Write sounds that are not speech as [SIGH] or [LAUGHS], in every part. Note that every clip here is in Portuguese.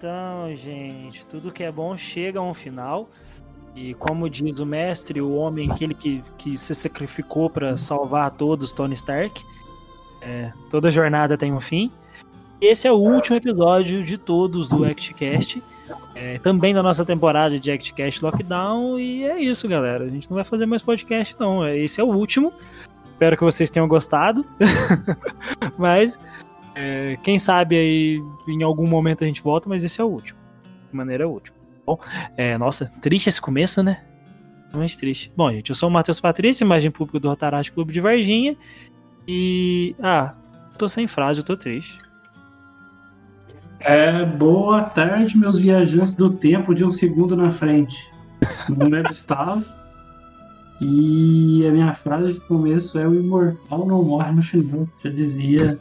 Então, gente, tudo que é bom chega a um final. E como diz o mestre, o homem, aquele que, que se sacrificou para salvar a todos, Tony Stark, é, toda jornada tem um fim. Esse é o último episódio de todos do ActCast. É, também da nossa temporada de ActCast Lockdown. E é isso, galera. A gente não vai fazer mais podcast, não. É, esse é o último. Espero que vocês tenham gostado. [LAUGHS] Mas, é, quem sabe aí em algum momento a gente volta, mas esse é o último. De maneira última. Bom, é, nossa, triste esse começo, né? Mais triste. Bom, gente, eu sou o Matheus Patrício, imagem pública do Rotaract Clube de Varginha. E. Ah, tô sem frase, eu tô triste. É, boa tarde, meus viajantes do tempo de um segundo na frente. Meu nome é Gustavo. E a minha frase de começo é: O imortal não morre no final. Já dizia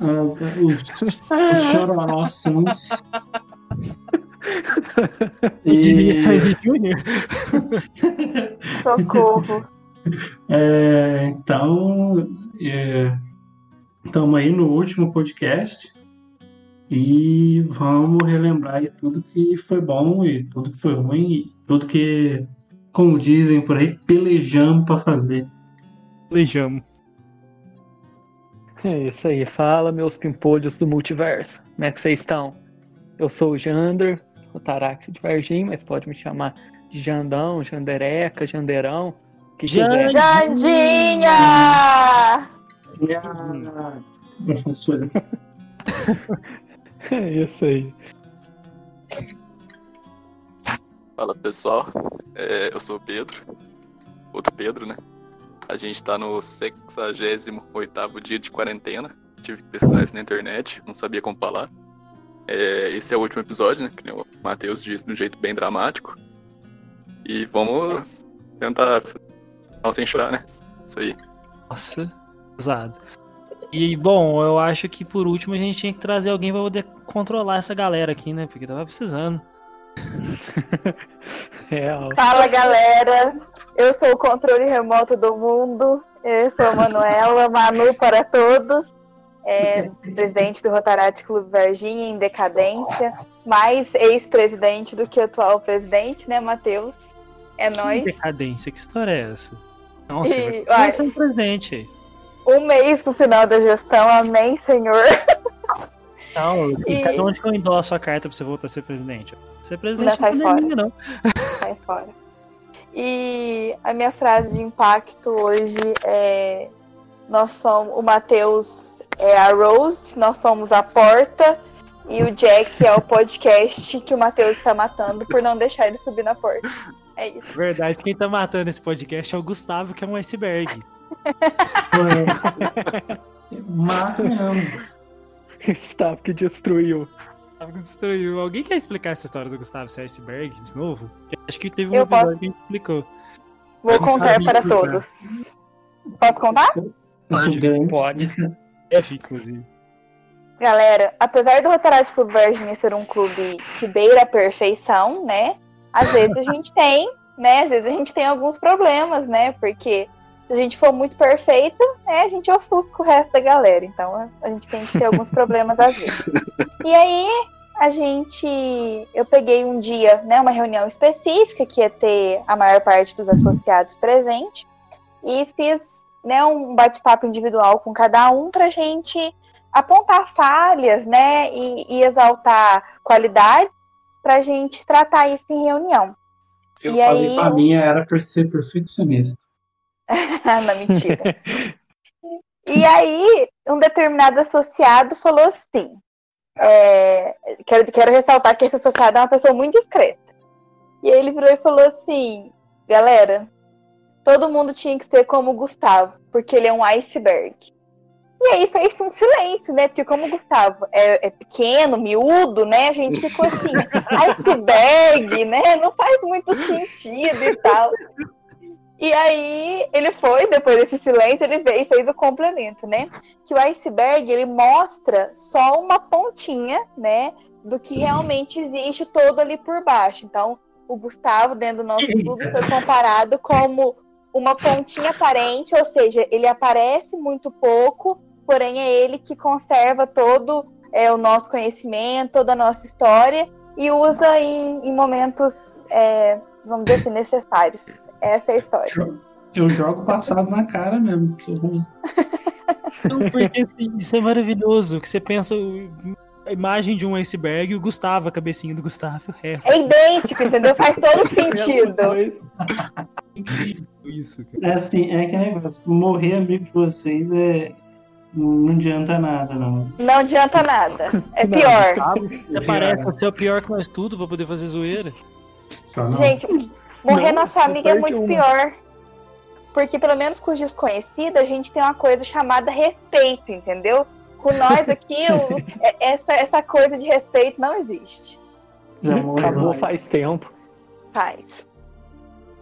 uh, os, os chororossons. E... Júnior. Socorro. É, então, estamos é, aí no último podcast. E vamos relembrar aí tudo que foi bom e tudo que foi ruim, e tudo que, como dizem por aí, pelejamos para fazer. Pelejamos. É isso aí, fala meus pimpolhos do multiverso. Como é que vocês estão? Eu sou o Jander, o Tarax de Varginha, mas pode me chamar de Jandão, Jandereca, Jandeirão. Que quiser. Jandinha! Professora. [LAUGHS] É isso aí. Fala pessoal, é, eu sou o Pedro, outro Pedro, né? A gente tá no 68 dia de quarentena. Tive que pesquisar isso na internet, não sabia como falar. É, esse é o último episódio, né? Que o Matheus disse de um jeito bem dramático. E vamos tentar não sem chorar, né? Isso aí. Nossa, pesado. E, bom, eu acho que por último a gente tinha que trazer alguém pra poder controlar essa galera aqui, né? Porque tava precisando. [LAUGHS] é, Fala, galera! Eu sou o controle remoto do mundo. Eu sou a Manuela, Manu para todos. É, presidente do Rotaract Clube Varginha em decadência. Mais ex-presidente do que atual presidente, né, Matheus? É nóis. Decadência, que história é essa? Nossa, E, vai ser um presidente. Um mês pro final da gestão, amém, senhor. Não, [LAUGHS] E- cada onde que eu endosso a carta pra você voltar a ser presidente? Ser presidente Não, não, sai é minha, não. Sai fora. E a minha frase de impacto hoje é: Nós somos. O Matheus é a Rose, nós somos a porta. E o Jack é o podcast que o Matheus está matando por não deixar ele subir na porta. É isso. Verdade, quem tá matando esse podcast é o Gustavo, que é um iceberg. [LAUGHS] Mata mesmo. Gustavo que destruiu. Gustavo que destruiu. Alguém quer explicar essa história do Gustavo ser iceberg de novo? Acho que teve um Eu episódio posso. que a gente explicou. Vou contar para explicar. todos. Posso contar? Grande. Pode. F, inclusive. Galera, apesar do Rotaract Clube Varginha ser um clube que beira a perfeição, né? Às vezes a gente [LAUGHS] tem, né? Às vezes a gente tem alguns problemas, né? Porque se a gente for muito perfeita, né? A gente ofusca o resto da galera. Então a- a gente tem que ter alguns problemas às vezes. [LAUGHS] E aí a gente, eu peguei um dia, né? Uma reunião específica que ia ter a maior parte dos associados presente e fiz, né? Um bate-papo individual com cada um pra gente apontar falhas, né, e, e exaltar qualidade para a gente tratar isso em reunião. Eu E falei aí, pra eu- mim era por ser perfeccionista. [LAUGHS] Não, mentira. [LAUGHS] e aí, um determinado associado falou assim: é, quero, quero ressaltar que esse associado é uma pessoa muito discreta. E aí ele virou e falou assim: galera, todo mundo tinha que ser como o Gustavo, porque ele é um iceberg. E aí fez um silêncio, né? Porque como o Gustavo é, é pequeno, miúdo, né? A gente ficou assim, [LAUGHS] iceberg, né? Não faz muito sentido e tal. E aí ele foi, depois desse silêncio, ele veio e fez o complemento, né? Que o iceberg ele mostra só uma pontinha, né? Do que realmente existe todo ali por baixo. Então, o Gustavo, dentro do nosso clube, foi comparado como uma pontinha aparente, ou seja, ele aparece muito pouco, porém é ele que conserva todo é, o nosso conhecimento, toda a nossa história e usa em, em momentos, é, vamos dizer assim, necessários. Essa é a história. Eu jogo passado na cara mesmo, que ruim. Não, porque assim, isso é maravilhoso, que você pensa a imagem de um iceberg e o Gustavo, a cabecinha do Gustavo, o resto. É idêntico, entendeu? Faz todo [LAUGHS] sentido. Isso, cara. É assim, é que negócio. Morrer amigo de vocês é. Não adianta nada, não. Não adianta nada. É pior. Você parece você é o pior que nós tudo pra poder fazer zoeira. Só não. Gente, morrer Não, nosso amigo é perde muito uma. pior. Porque, pelo menos com os desconhecidos, a gente tem uma coisa chamada respeito, entendeu? Com nós [LAUGHS] aqui, o- é- essa, essa coisa de respeito não existe. Já morreu Acabou mais. faz tempo. Faz.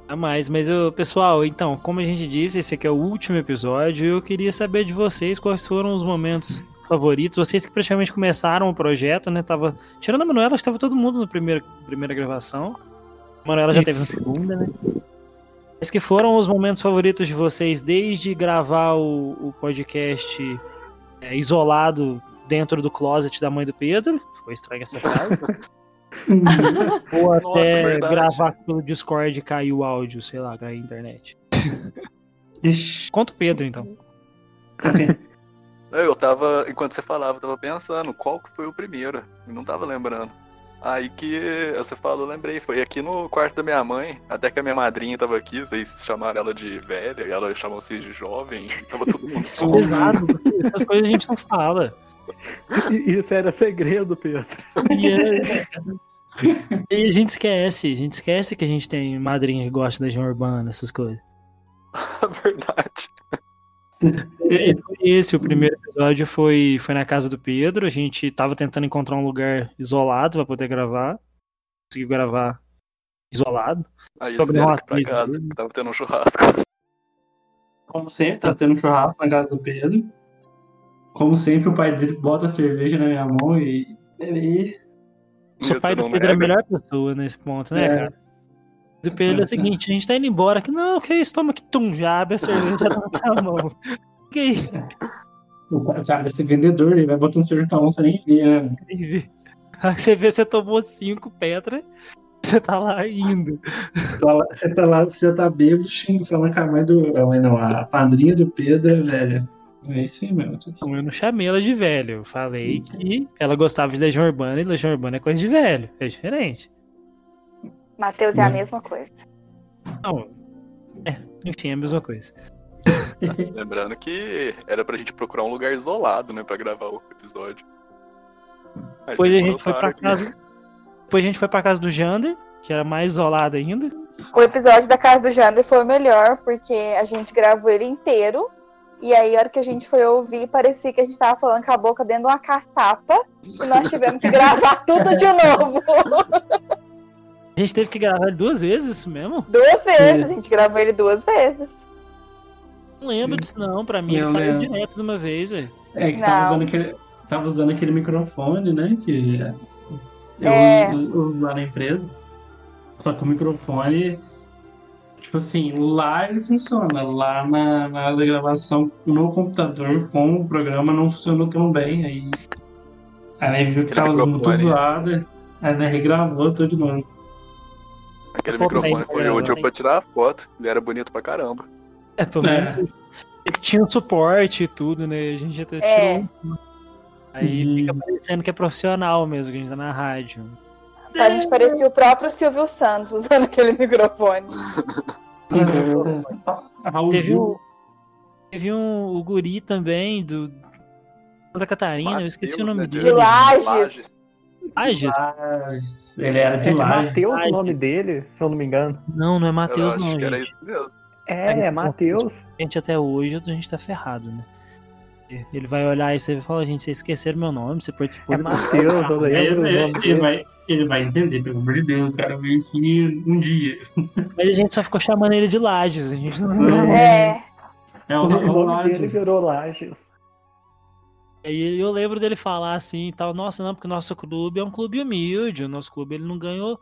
A mais, mas eu, pessoal, então, como a gente disse, esse aqui é o último episódio. Eu queria saber de vocês quais foram os momentos favoritos. Vocês que praticamente começaram o projeto, né? Tava. Tirando a Manuela, estava todo mundo na primeira, primeira gravação. Manuela já Isso. teve na segunda, né? Quais que foram os momentos favoritos de vocês desde gravar o, o podcast é, isolado dentro do closet da mãe do Pedro? Ficou estranha essa frase. [LAUGHS] Ou Nossa, até verdade. gravar pelo Discord e cair o áudio, sei lá, cair a internet. Ixi, Conta o Pedro, então. [LAUGHS] Eu tava, enquanto você falava, eu tava pensando qual que foi o primeiro. Não tava lembrando. Aí que você falou, lembrei. Foi aqui no quarto da minha mãe. Até que a minha madrinha tava aqui, vocês chamaram ela de velha, e ela chamou vocês de jovem. [LAUGHS] Tava todo mundo Isso é solto. pesado, essas coisas a gente não fala. I- Isso era segredo, Pedro. E, é- e a gente esquece, a gente esquece que a gente tem madrinha que gosta da Legião Urbana, essas coisas. [LAUGHS] Verdade. Esse, o primeiro episódio, foi, foi na casa do Pedro. A gente tava tentando encontrar um lugar isolado pra poder gravar. Conseguiu gravar isolado. Aí Sobre nós pra casa, mesmo. que tava tendo um churrasco. Como sempre, tá tendo churrasco na casa do Pedro. Como sempre, o pai dele bota a cerveja na minha mão e. e Seu pai do Pedro é a nega? melhor pessoa nesse ponto, né, É. cara? Do é o seguinte, a gente tá indo embora aqui. Não, que isso, toma aqui, tum, já abre a cerveja tá na mão. [LAUGHS] Que isso? cara, esse vendedor, ele vai botando cerveja na mão, você nem vê, né? Você vê, você tomou cinco pedras, você tá lá indo. Você tá lá, você tá, lá, você tá bêbado, xinga, falando com a mãe do. A mãe não, a padrinha do Pedro é velha. É isso aí mesmo. Eu não chamei ela de velho. Eu falei que ela gostava de Legião Urbana e Legião Urbana é coisa de velho. É diferente. Matheus é a Hum. mesma coisa. Não. É, enfim, é a mesma coisa. [LAUGHS] Lembrando que era pra gente procurar um lugar isolado, né, pra gravar o episódio. Aí Depois a gente foi pra aqui. casa. Depois a gente foi pra casa do Jander, que era mais isolado ainda. O episódio da casa do Jander foi o melhor, porque a gente gravou ele inteiro. E aí, a hora que a gente foi ouvir, parecia que a gente tava falando com a boca dentro de uma caçapa. E nós tivemos que [LAUGHS] gravar tudo de novo. [LAUGHS] A gente teve que gravar ele duas vezes, isso mesmo? Duas vezes. A gente gravou ele duas vezes. Não lembro disso, não. Pra mim, ele Não saiu lembro. direto de uma vez, velho. É, que tava Não. usando, aquele, tava usando aquele microfone, né? Que eu É. uso, lá na empresa. Só que o microfone, tipo assim, lá ele funciona. Lá na, na hora da gravação no computador com o programa não funcionou tão bem. Aí, aí viu que tava muito zoado. Aí né, regravou tudo de novo. Aquele microfone foi peraí, útil pra tirar a foto. Ele era bonito pra caramba. É, pelo É. menos. Ele tinha um suporte e tudo, né? A gente até É. tirou. um. Aí Hum. fica parecendo que é profissional mesmo, que a gente tá na rádio. A gente parecia o próprio Silvio Santos usando aquele microfone. Teve um, teve um o guri também do Santa Catarina, eu esqueci o Mateus, nome né, dele. De Lages. Lages? Lages. Ele era de É Lages. Matheus o nome dele, se eu não me engano. Não, não é Matheus não, que era gente. isso mesmo. É, Aí, é Matheus. A gente até hoje, a gente tá ferrado, né? Ele vai olhar e você vai falar, gente, vocês esqueceram meu nome, você participou É Matheus, eu lembro Ele, ele- ele vai, ele vai entender, pelo amor de Deus, o cara veio aqui um dia. Mas a gente só ficou chamando ele de Lages, a gente não... [LAUGHS] É. É O o nome dele Lages. virou Lages. Aí eu lembro dele falar assim e tal, nossa, não, porque o nosso clube é um clube humilde, o nosso clube ele não ganhou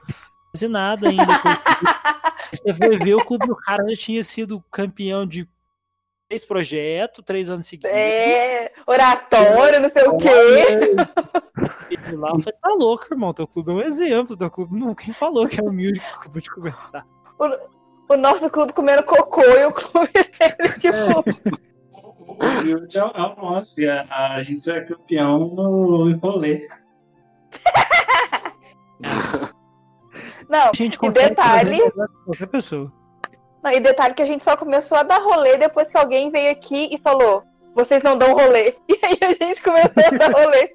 quase nada ainda. [LAUGHS] Você foi ver o clube do cara já tinha sido campeão de três projetos, três anos seguidos. É, oratório, não sei o quê. E lá eu falei, tá louco, irmão. Teu clube é um exemplo. Teu clube não. Quem falou que é humilde que acabou de começar? O nosso clube comendo cocô e o clube [LAUGHS] dele, tipo. O humilde é, o- é o nosso. E a, a gente é campeão no rolê. Não, A gente e consegue detalhe, qualquer pessoa. não, e detalhe que a gente só começou a dar rolê depois que alguém veio aqui e falou: vocês não dão rolê. [LAUGHS] E aí a gente começou a dar rolê.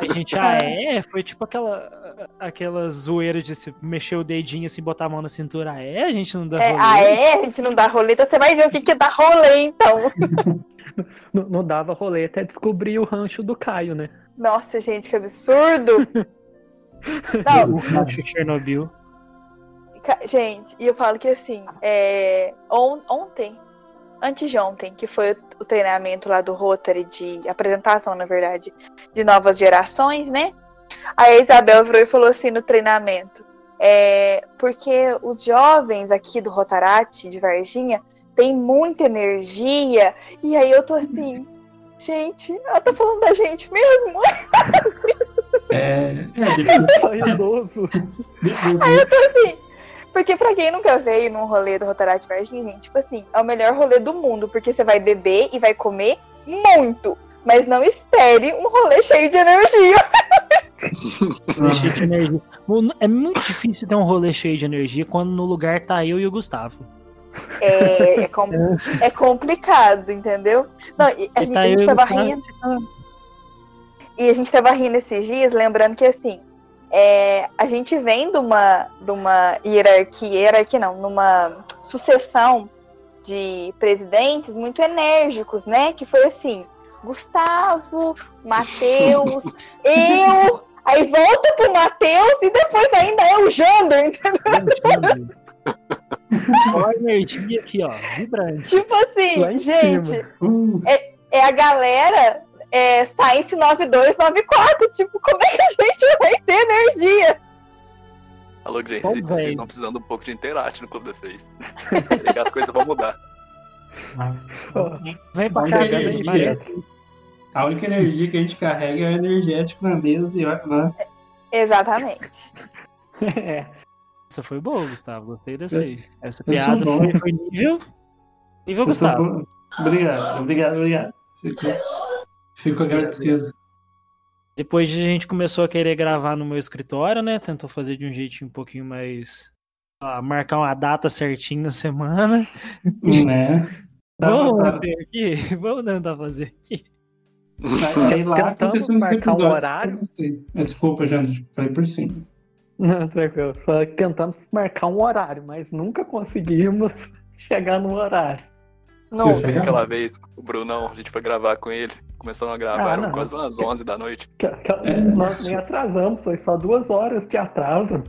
A gente, ah, é? Foi tipo aquela, aquela zoeira de se mexer o dedinho assim, botar a mão na cintura. Ah, é? A gente não dá É, rolê. ah, é? A gente não dá rolê, então você vai ver o que, que dá rolê, então. [LAUGHS] [LAUGHS] Não, não dava rolê até descobrir o rancho do Caio, né? Nossa, gente, que absurdo. [LAUGHS] Não, O Rancho Chernobyl. Gente, e eu falo que assim, é, on- ontem, antes de ontem, que foi o, o treinamento lá do Rotary de apresentação, na verdade, de novas gerações, né? Aí a Isabel virou e falou assim no treinamento, é, porque os jovens aqui do Rotarate, de Varginha, têm muita energia, e aí eu tô assim, gente, ela tá falando da gente mesmo? [LAUGHS] É, é depois, Só idoso. assim, porque pra quem nunca veio num rolê do Rotarate Varginha, gente, tipo assim, é o melhor rolê do mundo, porque você vai beber e vai comer muito. Mas não espere um rolê cheio de energia. [LAUGHS] Cheio de energia. É muito difícil ter um rolê cheio de energia quando no lugar tá eu e o Gustavo. É, é, com- [LAUGHS] é complicado, entendeu? Não, e a, gente, tá a gente tava rindo. E a gente tava rindo esses dias, lembrando que assim, é, a gente vem de uma, de uma hierarquia, hierarquia não, numa sucessão de presidentes muito enérgicos, né? Que foi assim, Gustavo, Matheus, [LAUGHS] eu, aí volta pro Matheus e depois ainda é o Jander, entendeu? Só energia aqui, ó, vibrante. Tipo assim, gente. Uh, é a galera é, Science 9294. Tipo, como é que a gente vai ter energia? Alô, gente, Bom, vocês estão precisando um pouco de interate no clube de vocês. Que as coisas vão mudar. Vem pra cá, energia. A única energia que a gente carrega é o energético na mesa e olha lá. Exatamente. [LAUGHS] É. Essa foi boa, Gustavo. Gostei dessa aí. Essa Eu piada foi, foi nível. Nível Eu Gustavo. Obrigado, obrigado, obrigado. Fico, fico agradecido. Depois a gente começou a querer gravar no meu escritório, né? Tentou fazer de um jeitinho um pouquinho mais. ah, marcar uma data certinha na semana. [LAUGHS] Né? Vamos tá. ter aqui? [LAUGHS] Vamos tentar fazer aqui. Aí lá Tentamos marcar um episódios horário. sei. Desculpa, Jandro, falei por cima. Não, tranquilo. Só Tentamos marcar um horário, mas nunca conseguimos [LAUGHS] chegar no horário. Não. Aquela vez, o Brunão, a gente foi gravar com ele. Começamos a gravar, Ah, eram quase umas 11 da noite. Que- que- É. Nós nem atrasamos, foi só duas horas de atraso.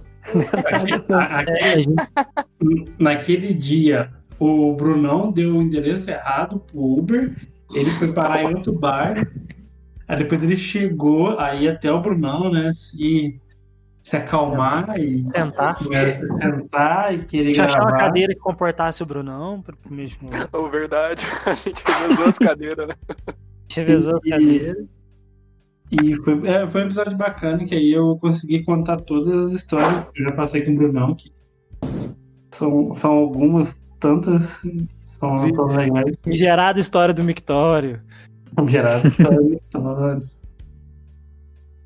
A- a- É, a gente- Naquele dia, o Brunão deu o endereço errado pro Uber, ele foi parar em outro bar, aí depois ele chegou, aí até o Brunão, né, se, se acalmar e Sentar. sentar e querer Deixa eu achar uma gravar. cadeira que comportasse o Brunão. Pro pro mesmo. [LAUGHS] Oh, verdade, [LAUGHS] a gente fez as cadeiras, né? Revezou as E- cadeiras. E foi, é, foi um episódio bacana que aí eu consegui contar todas as histórias que eu já passei com o Brunão, que são, são algumas, tantas, são, Sim. são legais. Gerada a história do Mictório. Gerado.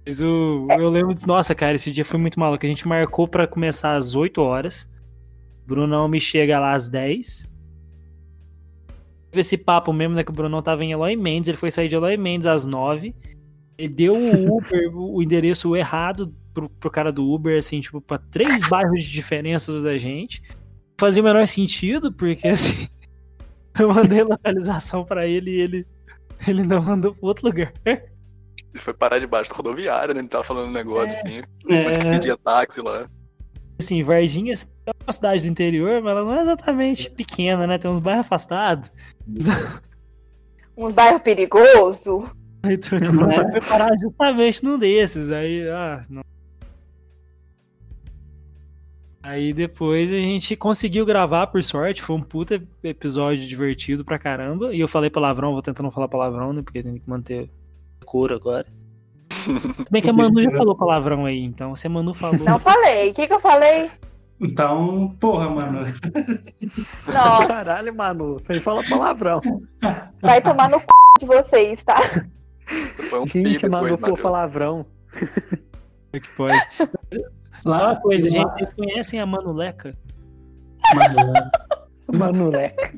Mas o, eu lembro. Nossa, cara, esse dia foi muito maluco. A gente marcou pra começar às 8 horas. Brunão me chega lá às 10. Teve esse papo mesmo, né? Que o Brunão tava em Eloy Mendes. Ele foi sair de Eloy Mendes às 9. Ele deu o Uber, [LAUGHS] o endereço errado pro, pro cara do Uber, assim, tipo, pra três bairros de diferença da gente. Fazia o menor sentido, porque assim. [LAUGHS] Eu mandei localização pra ele e ele. Ele não mandou pro outro lugar. Ele foi parar debaixo da rodoviária, né? Ele tava falando um negócio assim. Mas que é, pedia táxi lá. assim, Varginha é uma cidade do interior, mas ela não é exatamente pequena, né? Tem uns bairros afastados. [LAUGHS] Um bairro perigoso. Aí tu, tu vai parar justamente num desses. Aí, ah, não. Aí depois a gente conseguiu gravar, por sorte. Foi um puta episódio divertido pra caramba. E eu falei palavrão, vou tentar não falar palavrão, né? Porque tem que manter cor agora. Se bem que a Manu já falou palavrão aí, então se a Manu falou. Não falei. O que, que eu falei? Então, porra, mano. Nossa, Caralho, Manu, você fala palavrão. vai tomar no c de vocês, tá? Um Gente, Manu falou palavrão. É que pode. Lá, Uma coisa, lá- gente, vocês conhecem a Manuleca? Mano, Manuleca.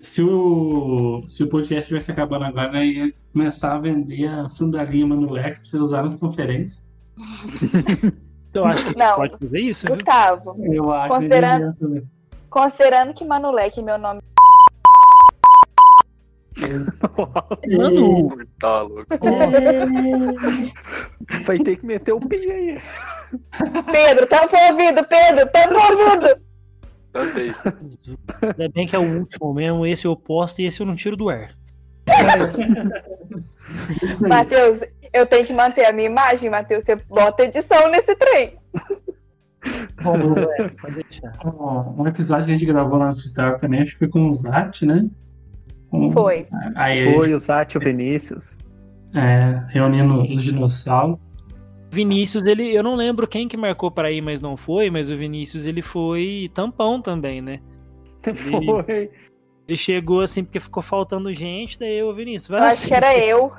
se o, se o podcast tivesse acabando agora, né, ia começar a vender a sandalinha Manuleque pra você usar nas conferências. [LAUGHS] Eu acho que Não. pode fazer isso, viu? Gustavo, Eu acho Considerando- que considerando que Manuleque é meu nome. Manu, Tá louco. Vai ter que meter o pi aí. Pedro, tampa o ouvido, Pedro, tampa o ouvido. Tantei. ainda bem que é o último mesmo, esse eu posto e esse eu não tiro do ar. [LAUGHS] Matheus, eu tenho que manter a minha imagem, Matheus. Você bota edição nesse trem. Bom, é, pode deixar. Um episódio que a gente gravou lá no escritório também, acho que foi com o Zat, né? Com- Foi. Aí Foi gente, o Zati, o Vinícius. é, reunindo os dinossauros. Vinícius, ele, eu não lembro quem que marcou para ir, mas não foi, mas o Vinícius ele foi tampão também, né? Foi. Ele chegou assim porque ficou faltando gente, daí eu, Vinícius, vai Eu assim. acho que era eu.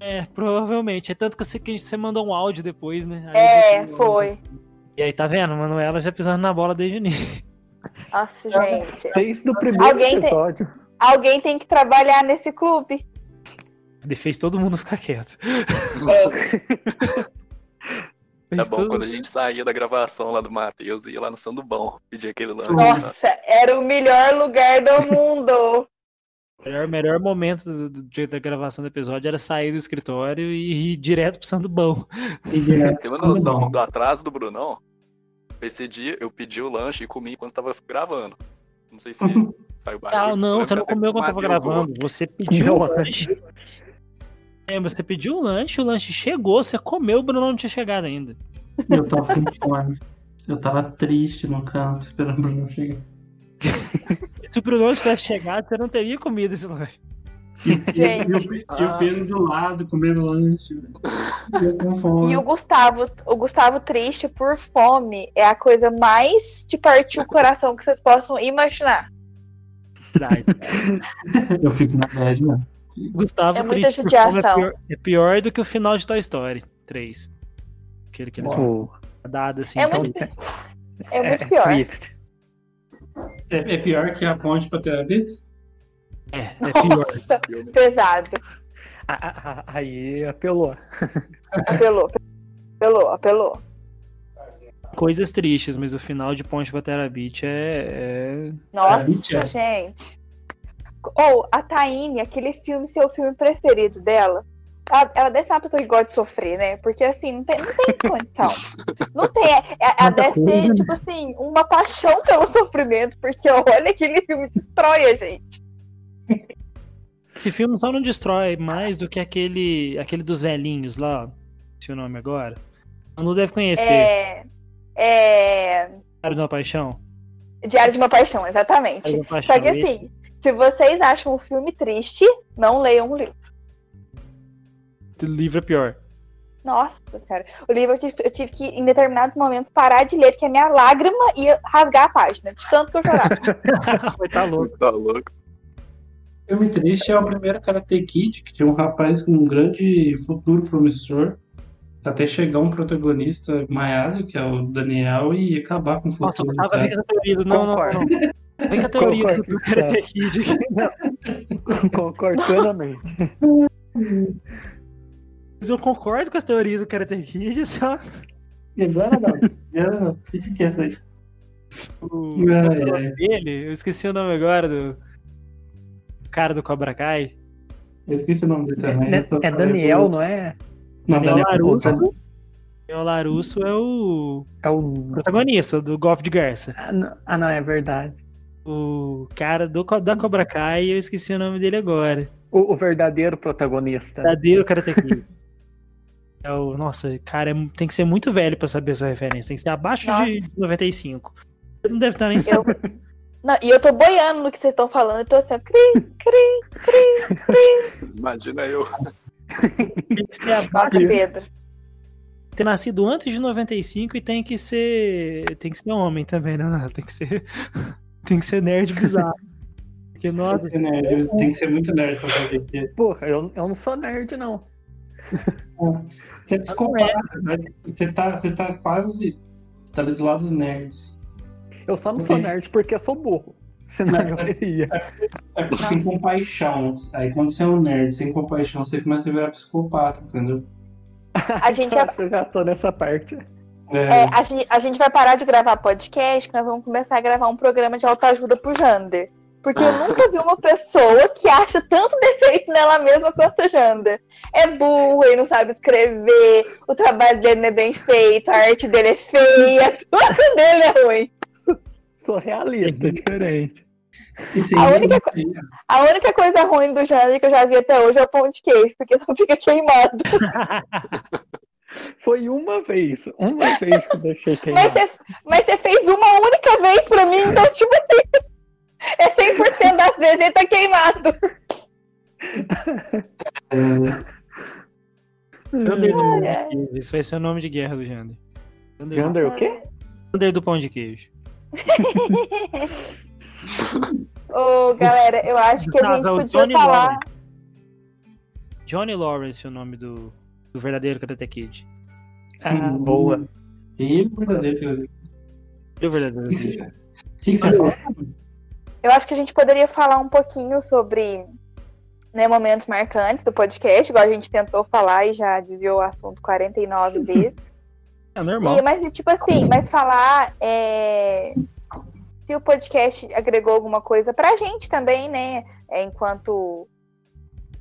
É, provavelmente. É tanto que você, que você mandou um áudio depois, né? Aí É, foi. E aí, tá vendo? Manuela já pisando na bola desde o início. Nossa, gente. Desde o primeiro Alguém tem- episódio. Alguém tem que trabalhar nesse clube. Ele fez todo mundo ficar quieto. É, [LAUGHS] Fez bom todo- quando a gente saía da gravação lá do Matheus e ia lá no Sandubão pedir aquele lanche. nossa, era o melhor lugar do [LAUGHS] mundo. O melhor, melhor momento do, do dia da gravação do episódio era sair do escritório e ir direto pro Sandubão. Direto Tem uma noção do atraso do Brunão? Esse dia eu pedi o lanche e comi enquanto tava gravando. Não sei se [LAUGHS] saiu barulho. Ah, não, Eu você não comeu que tava gravando. Você pediu Não, o lanche. É, você pediu o lanche, o lanche chegou, você comeu, o Bruno não tinha chegado ainda. Eu tava com fome. Eu tava triste no canto, esperando o Bruno chegar. [LAUGHS] Se o Bruno tivesse chegado, você não teria comido esse lanche. Gente. E, o, Pe- o Pedro do lado, comendo lanche. velho. Eu com fome. E o Gustavo, o Gustavo triste por fome é a coisa mais de partir o coração que vocês possam imaginar. [LAUGHS] Eu fico na mano. Gustavo É muita triste é judiação. pior, é pior do que o final de Toy Story 3. Aquele que eles Pô, dado assim. É então- muito, é muito pior. triste. É, é pior que a ponte pra terapia? É, é pior. Nossa, pesado. Ah, ah, Aí apelou. Apelou, apelou, apelou. Coisas tristes, mas o final de Ponte pra Terra Beach é, é- Nossa, mentira. gente. Ou a Taine, aquele filme, seu filme preferido dela. Ela, ela deve ser uma pessoa que gosta de sofrer, né? Porque assim, não tem, não tem [LAUGHS] condição. Não tem. é- é- Ela deve ter, tipo assim, uma paixão pelo sofrimento, porque olha, aquele filme destrói a gente. Esse filme só não destrói mais do que aquele aquele dos velhinhos lá. Se o nome agora. Manu deve conhecer. É. É. Diário de uma Paixão. Diário de uma Paixão, exatamente. De uma Paixão. Só que assim, se vocês acham um filme triste, não leiam o livro. Esse livro é pior. Nossa senhora. O livro eu tive, eu tive que, em determinados momentos, parar de ler, porque a minha lágrima ia rasgar a página, de tanto que eu chorava. [LAUGHS] Tá louco. Tá louco. Filme triste é o primeiro Karate Kid, que tinha um rapaz com um grande futuro promissor, até chegar um protagonista maiado, que é o Daniel, e acabar com o Nossa, futuro. Do vem cara. com essa teoria do. Não, não, não. Vem com a teoria Concordo. do Karate Kid. aqui. Concordo plenamente. Mas eu concordo com as teorias do Karate Kid, só. Agora não, agora não, fique quieto aí. O Ai, ai. dele, eu esqueci o nome agora do cara do Cobra Kai. Eu esqueci o nome dele também. É, só é falei Daniel, não é? Daniel Larusso. Daniel Larusso é o É o. protagonista do Golpe de Garça. Ah, não, ah, não, é verdade. O cara do, da Cobra Kai, eu esqueci o nome dele agora. O, o verdadeiro protagonista. Verdadeiro Karate Kid. É o, nossa, cara, é- tem que ser muito velho pra saber essa referência. Tem que ser abaixo Nossa. de 95. Você não deve estar nem Eu... sabendo. [LAUGHS] Não, e eu tô boiando no que vocês estão falando. Eu tô assim, ó, cri, cri. Imagina eu. Tem que ser abaixo Nossa, de Pedro. ter nascido antes de 95 e tem que ser. Tem que ser homem também, né? Tem que ser. [LAUGHS] Tem que ser nerd bizarro. Porque, Tem que nossa, ser nerd, tem que ser muito nerd pra fazer isso. Porra, eu, eu não sou nerd, não. Você é psicopata, né? Você tá, você tá quase. Você tá do lado dos nerds. Eu só não sou nerd porque sou burro. Senão eu seria. É porque sem compaixão. Aí quando você é um nerd sem compaixão, você começa a virar psicopata, entendeu? A gente que eu já tô nessa parte. É, a, gente, a gente vai parar de gravar podcast, que nós vamos começar a gravar um programa de autoajuda pro Jander. Porque eu nunca vi uma pessoa que acha tanto defeito nela mesma quanto o Jander. É burro, ele não sabe escrever, o trabalho dele não é bem feito, a arte dele é feia, [LAUGHS] tudo dele é ruim. Sou realista, diferente. A única é- A única coisa ruim do Jander que eu já vi até hoje é o pão de queijo, porque [LAUGHS] não fica queimado. Foi uma vez. Uma vez que eu deixei [LAUGHS] você, mas você fez uma única vez pra mim, então, tipo assim, [LAUGHS] é 100% das vezes ele tá queimado. é, Jander do Pão de é. Queijo. Esse vai ser o nome de guerra do Jander. Jander, Jander, o quê? Jander do Pão de Queijo. Ô, galera, eu acho que a gente podia Johnny falar. Lawrence. Johnny Lawrence é o nome do, do verdadeiro Karate Kid. Ah, Hum. boa. E o verdadeiro. E o verdadeiro O que Kid. você- o que você fala? Eu acho que a gente poderia falar um pouquinho sobre né, momentos marcantes do podcast, igual a gente tentou falar e já desviou o assunto 49 vezes. [LAUGHS] É normal. E, mas, tipo assim, mas falar é, se o podcast agregou alguma coisa pra gente também, né? É, enquanto.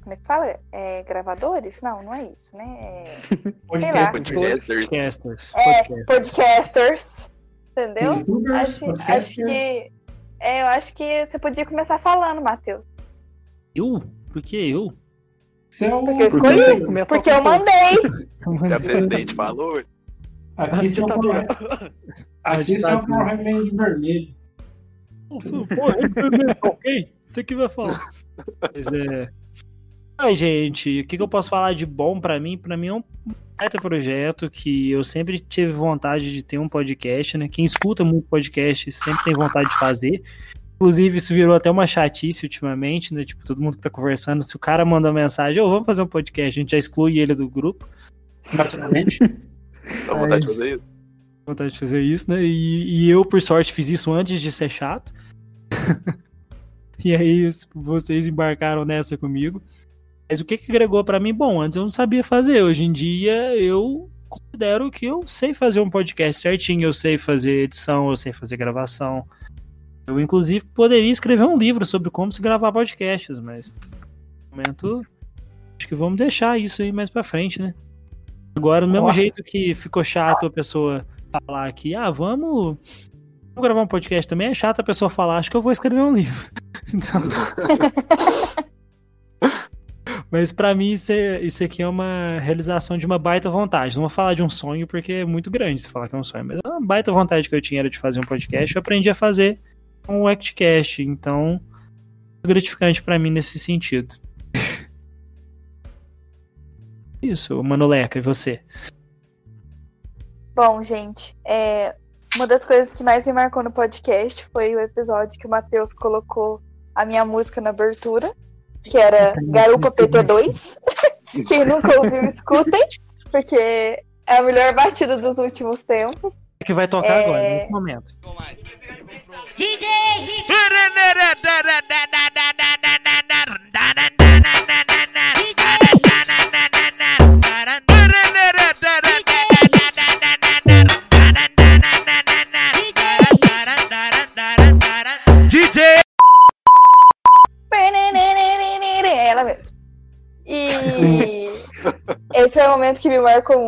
Como é que fala? É, gravadores? Não, não é isso, né? É, [LAUGHS] Sei lá. Podcasters. Podcasters. É, Podcasters. Entendeu? Youtubers, Acho, acho podcasters. que. É, eu acho que você podia começar falando, Matheus. Eu? Por que eu? Você é Porque eu Porque escolhi. Porque com [LAUGHS] eu mandei. A presidente falou. Aqui [LAUGHS] você é. Power- Aqui você é o Power Ranger Pô, [LAUGHS] ok? Você que vai falar. Mas é. Ai, gente, o que, que eu posso falar de bom pra mim? Pra mim é um baita projeto que eu sempre tive vontade de ter um podcast, né? Quem escuta muito podcast sempre tem vontade de fazer. Inclusive, isso virou até uma chatice ultimamente, né? Tipo, todo mundo que tá conversando, se o cara manda uma mensagem, ô, vamos fazer um podcast, a gente já exclui ele do grupo. [LAUGHS] Naturalmente. Dá vontade de fazer isso. Vontade de fazer isso, né? E, e eu, por sorte, fiz isso antes de ser chato. [LAUGHS] e aí vocês embarcaram nessa comigo. Mas o que, que agregou pra mim? Bom, antes eu não sabia fazer. Hoje em dia eu considero que eu sei fazer um podcast certinho, eu sei fazer edição, eu sei fazer gravação. Eu, inclusive, poderia escrever um livro sobre como se gravar podcasts, mas no momento acho que vamos deixar isso aí mais pra frente, né? Agora, do mesmo Nossa. jeito que ficou chato a pessoa falar aqui, ah, vamos, vamos gravar um podcast também, é chato a pessoa falar, acho que eu vou escrever um livro. [LAUGHS] Então... [LAUGHS] Mas pra mim isso, é- isso aqui é uma realização de uma baita vontade. Não vou falar de um sonho porque é muito grande se falar que é um sonho, mas é uma baita vontade que eu tinha era de fazer um podcast. Eu aprendi a fazer o ActCast, então gratificante pra mim nesse sentido. [LAUGHS] Isso, Manoleca, e você? Bom, gente, é, uma das coisas que mais me marcou no podcast foi o episódio que o Matheus colocou a minha música na abertura, que era Garupa PT2. [LAUGHS] Quem nunca ouviu, escutem, porque é a melhor batida dos últimos tempos. É que vai tocar É. agora, nesse momento. DJ DJ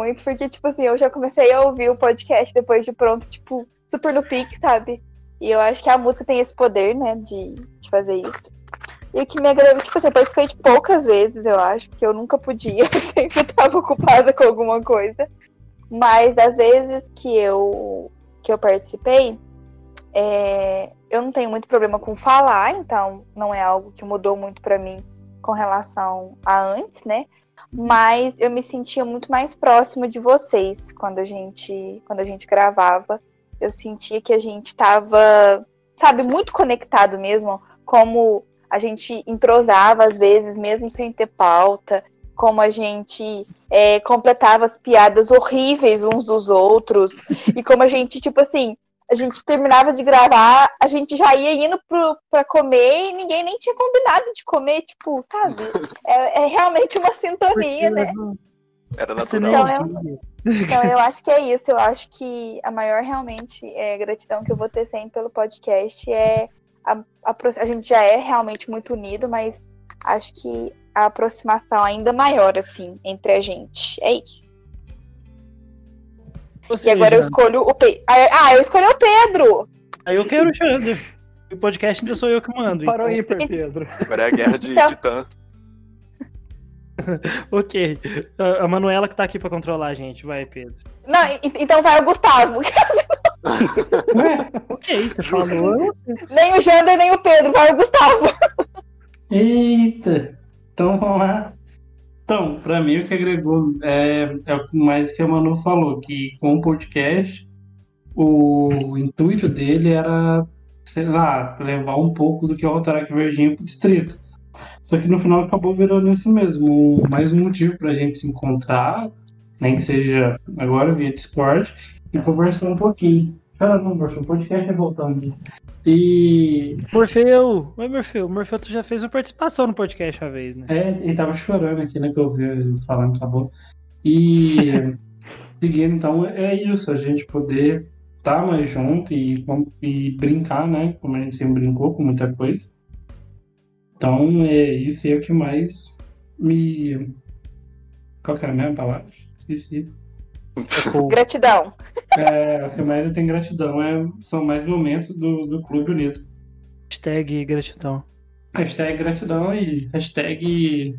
muito, porque, tipo assim, eu já comecei a ouvir o podcast depois de pronto, tipo, super no pique, sabe? E eu acho que a música tem esse poder, né, de, de fazer isso. E o que me agradou, tipo assim, eu participei de poucas vezes, eu acho, porque eu nunca podia, [LAUGHS] sempre estava ocupada com alguma coisa. Mas das vezes que eu, que eu participei, é, eu não tenho muito problema com falar, então não é algo que mudou muito para mim com relação a antes, né? Mas eu me sentia muito mais próximo de vocês quando a gente, quando a gente gravava. Eu sentia que a gente estava, sabe, muito conectado mesmo, como a gente entrosava às vezes, mesmo sem ter pauta, como a gente é, completava as piadas horríveis uns dos outros, e como a gente, tipo assim, a gente terminava de gravar, a gente já ia indo pro, pra comer e ninguém nem tinha combinado de comer, tipo, sabe? [LAUGHS] É, é realmente uma sintonia, né? Era natural. Então, eu, então [LAUGHS] eu acho que é isso. Eu acho que a maior realmente é, gratidão que eu vou ter sempre pelo podcast é a, a, a gente já é realmente muito unido, mas acho que a aproximação ainda maior, assim, entre a gente. É isso. Ou E seja, agora eu escolho o Pedro. Ah, eu escolhi o Pedro! aí eu quero o Xander. O podcast ainda sou eu que mando. Parou então- ímpar, Pedro. Agora é a guerra de Então- titãs. [LAUGHS] Ok. A a Manuela que tá aqui pra controlar a gente. Vai, Pedro. Não, então vai o Gustavo. [LAUGHS] Ok, você falou. nem o Jander, nem o Pedro, vai o Gustavo. Eita! Então vamos lá. Então, pra mim o que agregou é, é o mais que a Manu falou, que com o podcast o intuito dele era, sei lá, levar um pouco do que é o Rotaract Verdinho pro distrito. Só que no final acabou virando isso mesmo, mais um motivo pra gente se encontrar, nem que seja agora via Discord, e conversar um pouquinho. Cara, não, Morfeu, o podcast é voltando. E Morfeu! Oi, Morfeu. Morfeu, tu já fez uma participação no podcast uma vez, né? É, ele tava chorando aqui, né? Que eu ouvi ele falando, acabou. E [LAUGHS] seguindo, então, é isso, a gente poder estar mais junto e, e brincar, né? Como a gente sempre brincou com muita coisa. Então, é isso aí é o que mais me. Qual que era a minha palavra? Esqueci. [LAUGHS] Gratidão. É, o que mais eu tenho gratidão é, são mais momentos do, do Clube Unido. Hashtag gratidão. Hashtag gratidão e hashtag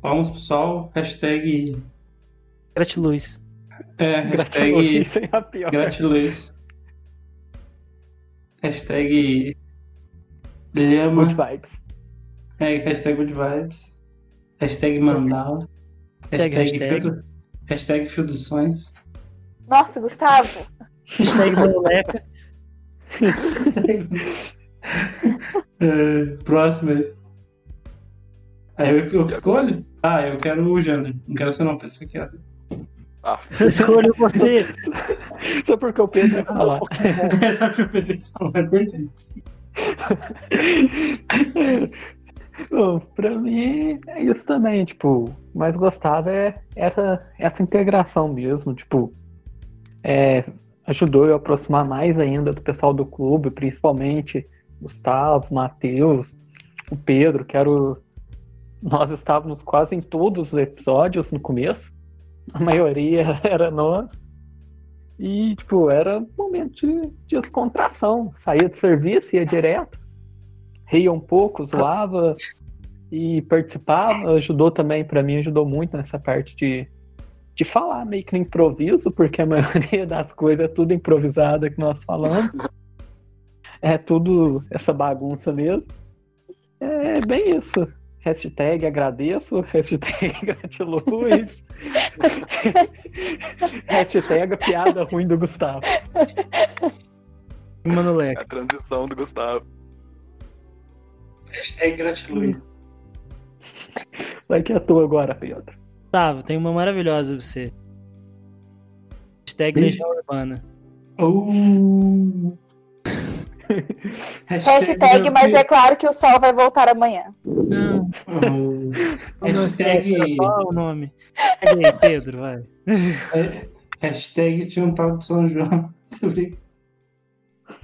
palmas pro sol, hashtag Gratiluz. É, hashtag é pior. gratiluz. Hashtag Lema. Good vibes. É, hashtag good vibes. Hashtag mandala. Hashtag, Hashtag, hashtag. Hashtag fio dos sonhos. Nossa, Gustavo. Hashtag moleca. [LAUGHS] É, próximo aí. Aí eu, eu escolho? Ah, eu quero o Jander. Não quero ser não, Pedro. Você quer. Ah, Eu escolho você. [LAUGHS] Só porque o Pedro ia falar. [LAUGHS] Só que o Pedro falou, é verdade. Pra mim é isso também, tipo, o mais gostava é essa, essa integração mesmo, tipo, é, ajudou eu a aproximar mais ainda do pessoal do clube, principalmente Gustavo, Matheus, o Pedro, que era o... Nós estávamos quase em todos os episódios no começo, a maioria [LAUGHS] era nós, e, tipo, era um momento de, de descontração, saía do serviço, ia direto, ria um pouco, zoava e participava, ajudou também, pra mim, ajudou muito nessa parte de, de falar meio que no improviso, porque a [LAUGHS] maioria das coisas é tudo improvisada que nós falamos. É tudo essa bagunça mesmo. É bem isso. Hashtag agradeço, [LAUGHS] hashtag gratiluz, [LAUGHS] hashtag piada ruim do Gustavo. é Manuleca. a transição do Gustavo. Hashtag gratiluz. Vai que é tu agora, Pedro. Gustavo, tem uma maravilhosa pra você. Hashtag. Legião Urbana. [LAUGHS] Uh. Hashtag, mas é claro que o sol vai voltar amanhã. Não, não Hashtag, Qual o nome? Aí, Pedro, vai. [LAUGHS] hashtag tinha um tal de São João. [LAUGHS]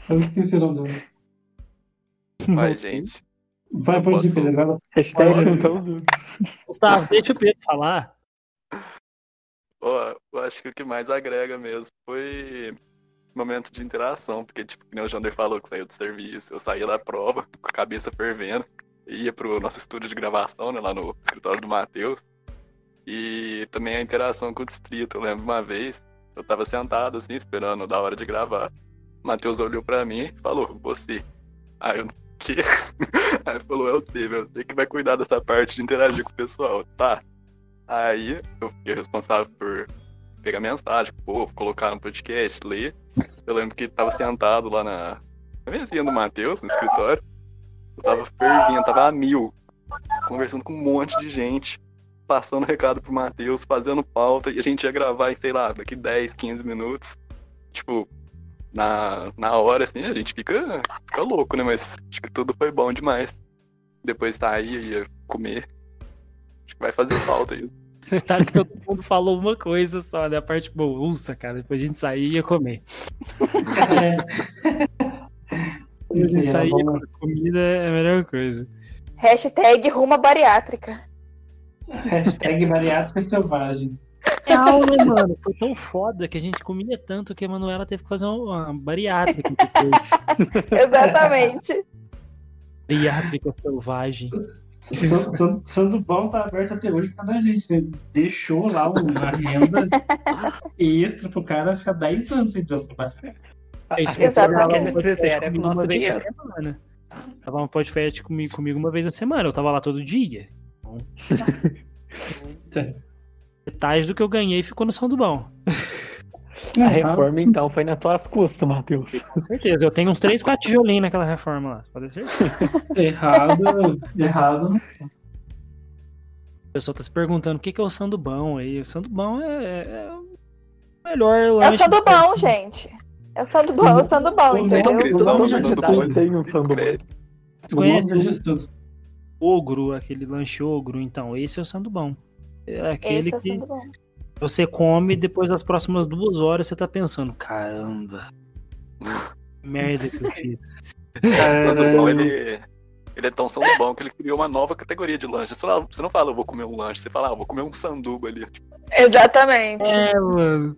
Eu esqueci o nome dele. Vai, gente. Vai, pode ir, Pedro. Agora Hashtag então. Gustavo, deixa o Pedro falar. Ó, eu acho que o que mais agrega mesmo foi momento de interação, porque, tipo, que nem o Jander falou que saiu do serviço, eu saía da prova [LAUGHS] com a cabeça fervendo. ia pro nosso estúdio de gravação, né, lá no escritório do Matheus. E também a interação com o distrito. Eu lembro uma vez, eu tava sentado assim, esperando da hora de gravar. O Matheus olhou pra mim e falou, você. Aí eu, que? [LAUGHS] Aí falou, é você, meu, você que vai cuidar dessa parte de interagir com o pessoal, tá? Aí eu fiquei responsável por pegar mensagem, pô, colocar no podcast, ler. Eu lembro que tava sentado lá na, na mesinha do Matheus, no escritório. Eu tava fervendo, tava a mil, conversando com um monte de gente, passando recado pro Matheus, fazendo pauta, e a gente ia gravar sei lá, daqui 10, 15 minutos. Tipo, na, na hora, assim, a gente fica, fica louco, né? Mas acho que tudo foi bom demais. Depois sair, ia comer. Acho que vai fazer falta isso. [LAUGHS] Detalhe que todo mundo falou uma coisa só, né? A parte bolsa, cara. Depois a gente saía e ia comer. [LAUGHS] Depois a gente aí saía, comida é a melhor coisa. Hashtag Ruma Bariátrica. Hashtag bariátrica selvagem. Real, né, [LAUGHS] mano? Foi tão foda que a gente comia tanto que a Manuela teve que fazer uma bariátrica depois. [LAUGHS] Exatamente. Bariátrica selvagem. San- San- Sandubão tá aberto até hoje por causa da gente. Você deixou lá uma renda [LAUGHS] extra pro cara ficar 10 anos sem trabalhar. É isso Exatamente. Fete com comigo nosso uma vez dinheiro. na semana. Tava um podcast comigo, comigo uma vez na semana. Eu tava lá todo dia. Metade do que eu ganhei ficou no São do Bom. A reforma, então, foi nas tuas custas, Matheus. Com certeza. Eu tenho uns 3, 4 tijolinhos naquela reforma lá. Pode certeza. Errado, errado. O pessoal tá se perguntando o que que é o Sandubão aí. O Sandubão é, é o melhor É o. Sandubão, gente. É o Sandubão, é o Sandubão, Não, entendeu? boa tem um de sanduba. crédito. Vocês O ogro, aquele lanche ogro? Então, esse é o Sandubão. É aquele Esse é que você come e depois das próximas duas horas você tá pensando, caramba. [LAUGHS] Merda que eu fiz. Sandubão, ele, ele é tão sandubão que ele criou uma nova categoria de lanche. Você não, você não fala, eu vou comer um lanche, você fala, ah, eu vou comer um sanduba ali. Tipo, Exatamente. É, mano.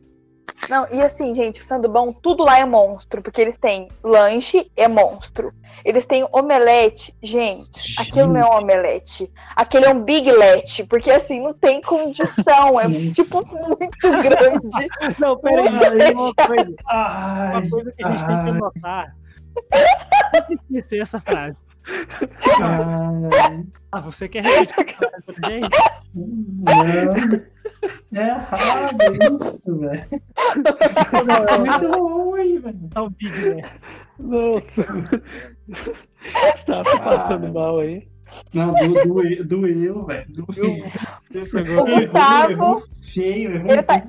Não, e assim, gente, o Sandubão, tudo lá é monstro, porque eles têm lanche, é monstro. Eles têm omelete, gente, Gente. aquilo não é um omelete. Aquele é um big let, porque assim, não tem condição, é [LAUGHS] tipo muito grande. [LAUGHS] Não, peraí, uma coisa, Ai, uma coisa que a gente tem que ai, anotar. Nunca esquecer essa frase. Ah, você quer repetir? Não. É errado isso, velho. É muito ruim, velho. Tá um big, né? Nossa. Você tá passando mal aí. Não, do, do, doeu, velho. Doeu. O Gustavo, errou feio, errou Ele tá-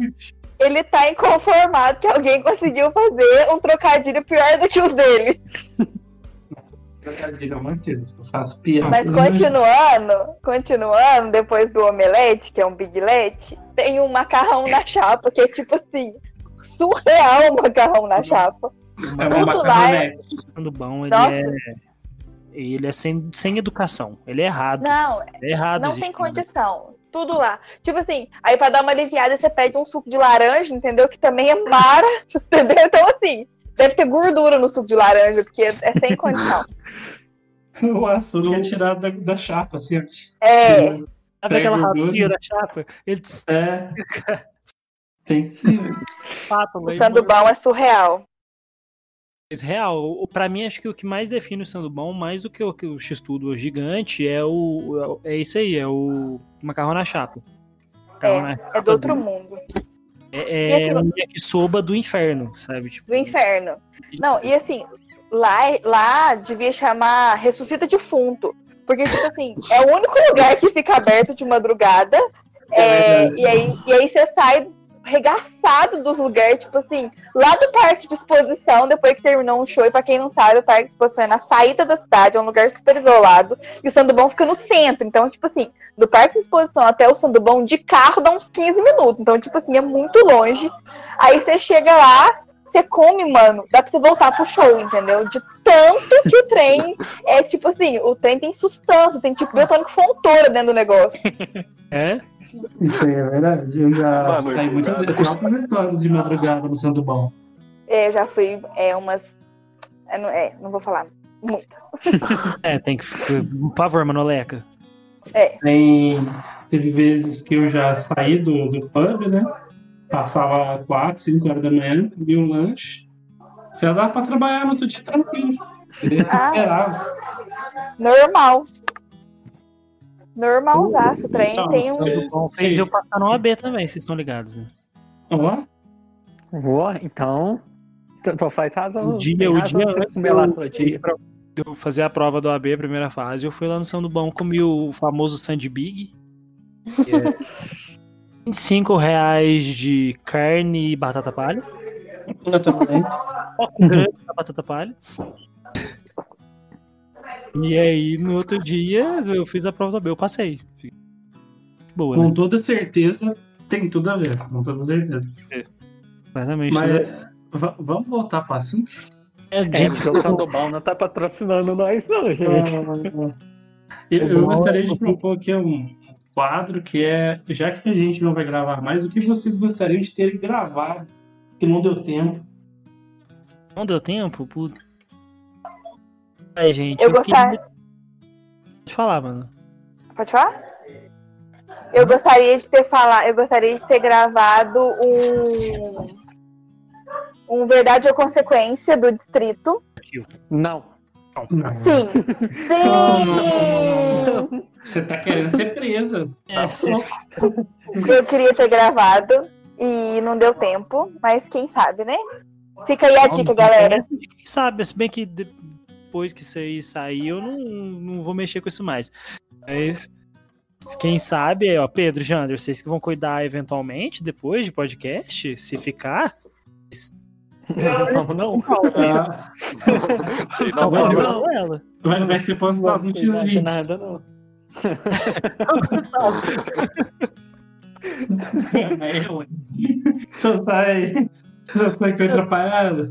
ele tá inconformado que alguém conseguiu fazer um trocadilho pior do que os dele. Trocadilho, mantido, eu faço piada. Mas continuando, continuando, depois do omelete, que é um big let, tem um macarrão na chapa, que é tipo assim, surreal o macarrão na chapa. É tudo macarronete. Sandubão, ele Nossa. é. Ele é sem, sem educação. Ele é errado. Não, É errado não tem nada. condição. Tudo lá. Tipo assim, aí pra dar uma aliviada, você pede um suco de laranja, entendeu? Que também é mara, [LAUGHS] entendeu? Então, assim, deve ter gordura no suco de laranja, porque é sem condição. [LAUGHS] O açúcar é tirado da, da chapa, assim. É, Sabe aquela rapinha da chapa? Ele É. Tem que ser. o sandubão é surreal. Mas real, pra mim acho que o que mais define o Sandubão, mais do que o, que o X-Tudo gigante, é o é isso aí, é o macarrão na chapa. Macarrão na É chapa do outro mundo. É, E é assim- um yakisoba do inferno, sabe? Tipo, Do inferno. Não, e assim, lá, lá devia chamar Ressuscita Defunto. Porque, tipo assim, é o único lugar que fica aberto de madrugada. é, e, aí, e aí você sai regaçado dos lugares, tipo assim, lá do parque de exposição, depois que terminou um show, e pra quem não sabe, o parque de exposição é na saída da cidade, é um lugar super isolado, e o Sandubão fica no centro. Então, tipo assim, do parque de exposição até o Sandubão de carro dá uns 15 minutos. Então, tipo assim, é muito longe. Aí você chega lá, você come, mano, dá pra você voltar pro show, entendeu? De tanto que o trem é tipo assim, o trem tem sustância, tem tipo biotônico fontoura dentro do negócio. [LAUGHS] é? Isso aí é verdade. Eu já Mano, saí muitas vezes. Quantas histórias de madrugada no Santo Bom? É, eu já fui é, umas. É, não, é, não vou falar. [LAUGHS] É, tem que. Por favor, Manoleca. Tem, teve vezes que eu já saí do, do pub, né? Passava 4, 5 horas da manhã, comia um lanche. Já dava pra trabalhar no outro dia tranquilo. Ah. Esperava. Normal. Normalzaço, o trem Então, tem um. sim. Bom, fez Sim. eu passar no AB também, vocês estão ligados, né? Ó, Ó, então. Então faz razão. O dia, o razão dia antes eu- de eu fazer a prova do AB, a primeira fase, eu fui lá no São do Bom, comi o famoso Sandy Big. que é [LAUGHS] 25 reais de carne e batata palha. eu também. Foco grande da batata palha. E aí, no outro dia, eu fiz a prova do AB, eu passei. Boa, Com né? toda certeza, tem tudo a ver. Com toda certeza. Exatamente. Mas né? va- vamos voltar para assunto? É, É, gente, porque o Sandoval não tá patrocinando nós, não, gente. Eu, eu bom, gostaria de eu- propor aqui um quadro que é, já que a gente não vai gravar mais, o que vocês gostariam de ter gravado que não deu tempo? não deu tempo? Puta. Aí, gente, Eu eu queria... gostaria. Pode falar, mano. Pode falar? Eu gostaria de ter falado, eu gostaria de ter gravado um um verdade ou consequência do distrito. Não. Não. Sim. Sim. Você tá querendo ser presa. Tá É, louco. Eu queria ter gravado e não deu tempo, mas quem sabe, né? Fica aí a dica, galera. Quem sabe, se bem que depois que isso aí sair, eu não, não vou mexer com isso mais. Mas quem sabe, ó, Pedro, Jander, vocês que vão cuidar eventualmente depois de podcast, se ficar. Vamos não. Tá. Aí não, Vai, valeu. Não, ela. Vai, vai ser postado no Não cuidar de X20. nada, não. É, ué. Só sai. [LAUGHS] Sai atrapalhada.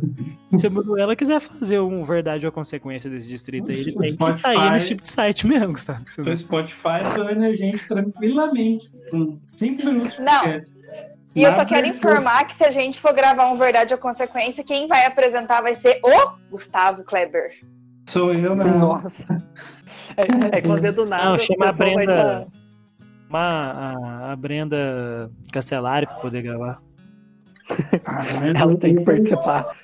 Se a Manuela quiser fazer um verdade ou consequência desse distrito aí, ele tem que Spotify. sair nesse tipo de site mesmo, sabe? O Senão- Spotify bane a gente tranquilamente. Com 5 minutos Não. E eu só quero é informar que se a gente for gravar um verdade ou consequência, quem vai apresentar vai ser o Gustavo Kleber. Sou eu, né? Nossa. É, é quando é do nada. Não, chama a Brenda. Uma, a, a Brenda Castellari pra poder gravar. Ah, né? [LAUGHS] Ela tem que participar.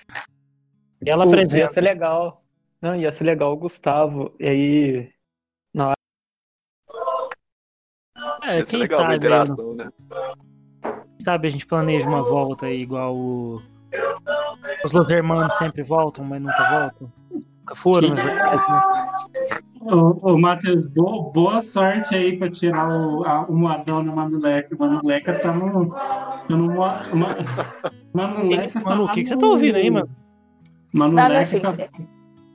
E ela Pô, Ia apresenta. ser legal. Não, ia ser legal o Gustavo. E aí. É, Ia ser quem legal sabe, interação, né? quem sabe a gente planeja uma volta aí, igual o... os Los Hermanos sempre voltam, mas nunca voltam. Nunca foram. Né? Ô, ô Matheus, boa, boa sorte aí pra tirar o, a, o moadão na Manuleca. Manuleca tá no. tá no mo- ma, Manuleca tá Mano, lá o que, que você tá ouvindo aí, mano? Não, meu Manuleca filho, tá,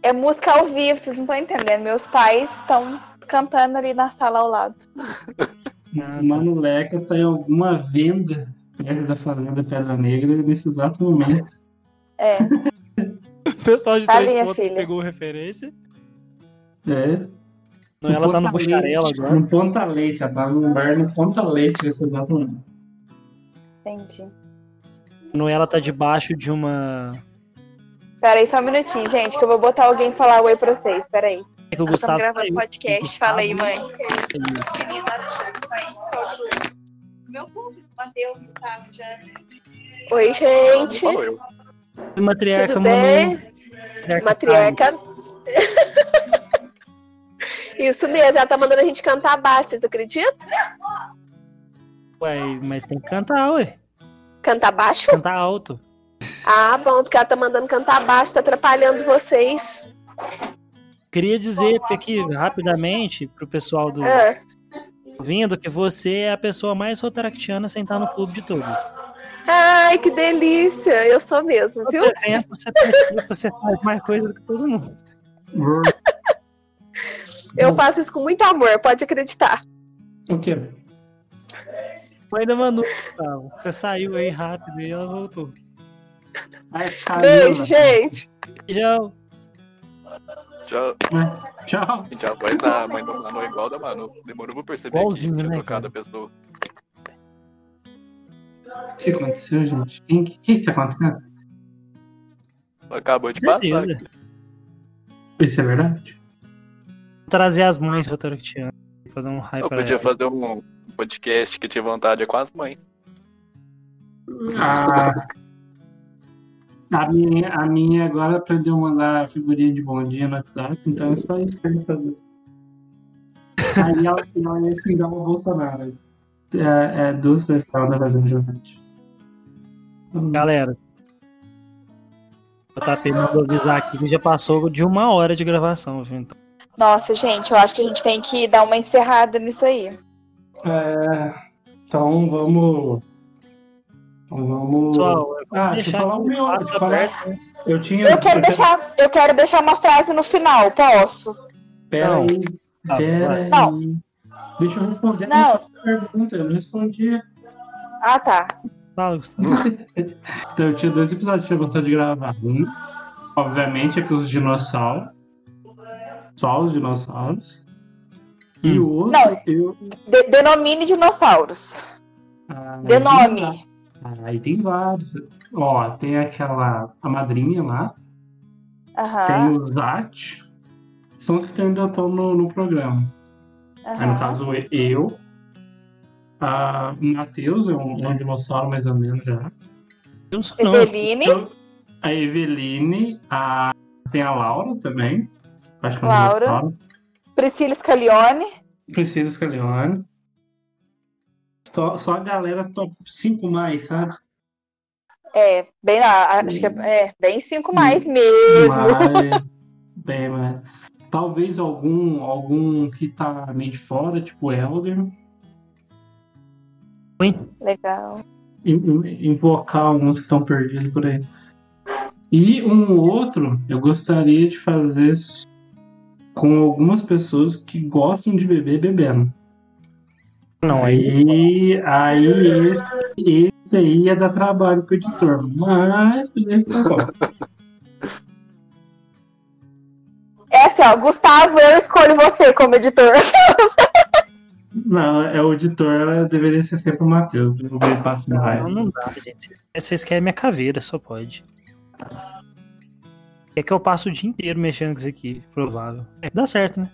é música ao vivo, vocês não estão entendendo. Meus pais estão cantando ali na sala ao lado. Ah, tá. Manuleca tá em alguma venda perto da Fazenda Pedra Negra nesse exato momento. É. [LAUGHS] O pessoal de Tá três pontos filha. pegou referência. É. Ela tá no Bucharela agora. No Ponta Leite, ela tá no bar no Ponta Leite nesse exato momento. Entendi. Noela tá debaixo de uma. Pera aí só um minutinho, gente, que eu vou botar alguém falar oi pra vocês. Pera aí. É que o Gustavo. estamos gravando podcast. Fala aí, mãe. Meu público, Matheus, Gustavo, já. Oi, gente. Eu. Matriarca Tudo bem? Matriarca. Matriarca. [LAUGHS] Isso mesmo, ela tá mandando a gente cantar baixo, vocês acreditam? Ué, mas tem que cantar, ué. Cantar baixo? Cantar alto. Ah, bom, porque ela tá mandando cantar baixo, tá atrapalhando vocês. Queria dizer aqui rapidamente pro pessoal do Ah, ouvindo que você é a pessoa mais rotaractiana sem estar no clube de todos. Ai, que delícia! Eu sou mesmo, viu? Você participa, você faz mais coisa do que todo mundo. [LAUGHS] Eu faço isso com muito amor, pode acreditar. O quê? Foi da Manu. Você saiu aí rápido e ela voltou. Ai. Beijo, gente. Já Já, Tchau. gente, a voz da mãe do Manu é igual a da Manu. Demorou pra perceber Igualzinho, que tinha né, trocado cara? a pessoa. O que aconteceu, gente? O que, que tá acontecendo? Acabou de passar. Isso é verdade? Trazer as mães pro Taractiano. Fazer um hype Eu podia ela. fazer um podcast que tinha vontade com as mães. A, a, minha, a minha agora aprendeu a mandar figurinha de bom dia no WhatsApp, então é só isso que eu ia fazer. Aí ela, ela ia xingar o Bolsonaro. É, é duas coisas que ela tá fazendo geralmente. Galera. O JP mandou avisar aqui que já passou de uma hora de gravação, viu? Então, Nossa, gente, eu acho que a gente tem que dar uma encerrada nisso aí. É, então vamos. então Vamos. pessoal, ah, deixa eu falar espaço falar- aberto. Eu tinha. Eu quero deixar, eu quero deixar uma frase no final, posso? Pera Não. aí. Ah, Pera aí. Não. Deixa eu responder Não. essa pergunta. Eu não respondi. Ah, tá. Fala, Gustavo. [LAUGHS] Então, eu tinha dois episódios que eu tinha vontade de gravar. Um, obviamente, é com os dinossauros. Só os dinossauros. E Hum. o outro, Não. eu. De- denomine dinossauros. Ah, Denome. Aí tem vários. Ó, tem aquela. A madrinha lá. Tem Aham. o Zat. São os que ainda estão no, no programa. Aí, no caso, eu. A, o Matheus é um, é um dinossauro, mais ou menos já. Eu não sou não. Eveline, Então, a Eveline, a... tem a Laura também. Acho que é um Laura. dinossauro. Priscila Scalione. Priscila Scalione. Só, só a galera top 5 mais, sabe? É, bem lá, acho que é, é, bem cinco mais mesmo. Mas, [LAUGHS] bem, mas, talvez algum, algum que tá meio de fora, tipo Elder. Ruim. Legal. in- in- invocar alguns que estão perdidos por aí. E um outro eu gostaria de fazer com algumas pessoas que gostam de beber bebendo. Não, aí. Aí, aí esse, esse aí ia dar trabalho pro editor, mas poderia ficar bom. Assim, ó, Gustavo, eu escolho você como editor. [LAUGHS] Não, é o editor, deveria ser sempre o Matheus, não Não, raiva. não dá, gente. Vocês querem minha caveira, só pode. É que eu passo o dia inteiro mexendo com isso aqui, provável. É, dá certo, né?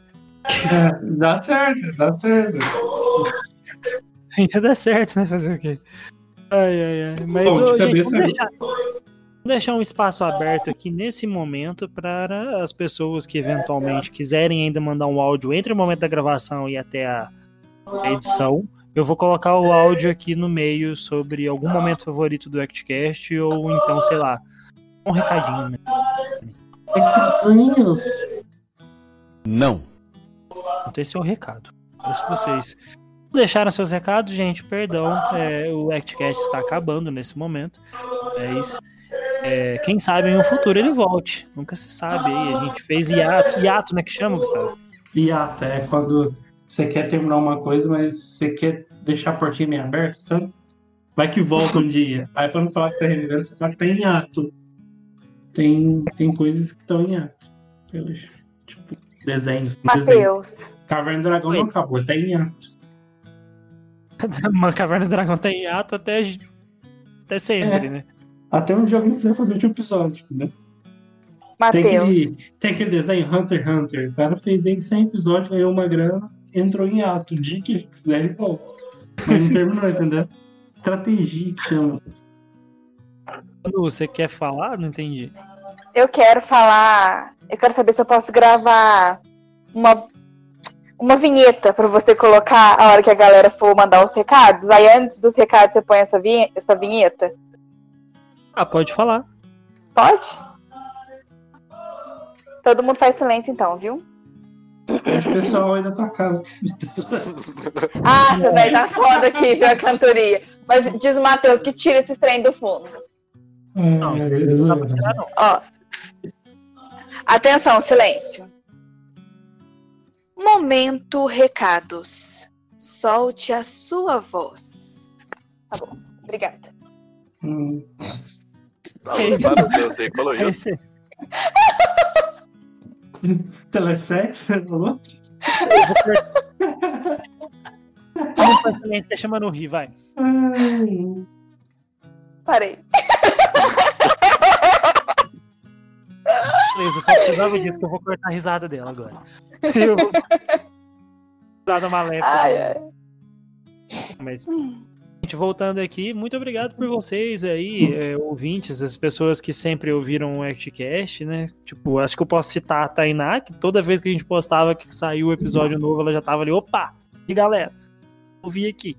É, dá certo, dá certo. [LAUGHS] Ainda dá certo, né? Fazer o quê? Ai, ai, ai. Mas, Bom, de ô, gente, cabeça, vamos deixar, vamos deixar um espaço aberto aqui nesse momento para as pessoas que eventualmente quiserem ainda mandar um áudio entre o momento da gravação e até a, edição. Eu vou colocar o áudio aqui no meio sobre algum momento favorito do ActCast ou então, sei lá, um recadinho. Né? Recadinhos. Não. Então esse é o recado. Se vocês deixaram seus recados, gente, perdão, é, o ActCast está acabando nesse momento. Mas é, quem sabe no futuro ele volte. Nunca se sabe aí. A gente fez hiato, hiato né? Que chama, Gustavo? Hiato é quando você quer terminar uma coisa, mas você quer deixar a portinha meio aberta, sabe? Vai que volta um dia. Aí pra não falar que tá revivendo, você fala que tá em hiato. Tem, tem coisas que estão em hiato. Eles, Tipo, desenhos. desenho. Matheus. Caverna do Dragão Oi. não acabou, tá em hiato. [LAUGHS] Uma Caverna do Dragão tem hiato até, até sempre, É. né? Até um dia alguém quiser fazer outro episódio, né? Tem Matheus. aquele, tem aquele desenho Hunter x Hunter. O cara fez em 100 episódios, ganhou uma grana, entrou em ato. O dia que ele quiser, ele volta. Mas não terminou, entendeu? Estratégia que chama. Quando você quer falar, não entendi. Eu quero falar. Eu quero saber se eu posso gravar uma, uma vinheta pra você colocar a hora que a galera for mandar os recados. Aí antes dos recados você põe essa, essa vinheta. Ah, pode falar. Pode? Todo mundo faz silêncio então, viu? Acho que o pessoal aí da tua casa. Ah, você vai dar foda aqui, viu, a cantoria. Mas diz o Matheus que tira esses trem do fundo. Não, Ah, não pra tirar, não. Ó. Atenção, silêncio. Momento recados. Solte a sua voz. Tá bom, obrigada. Hum, Para Deus, você falou Aí isso. [LAUGHS] você, Telesexo, você falou? eu deixa a Manu rir, vai. Ai, Parei. Beleza, eu só precisava disso, que eu vou cortar a risada dela agora. Eu vou- Risada maléfica. Ai, ai. Mas, gente, voltando aqui, muito obrigado por vocês aí, é, ouvintes, as pessoas que sempre ouviram o ActCast, né? Tipo, acho que eu posso citar a Tainá, que toda vez que a gente postava que saiu o episódio novo, ela já tava ali, opa! E galera, ouvi aqui.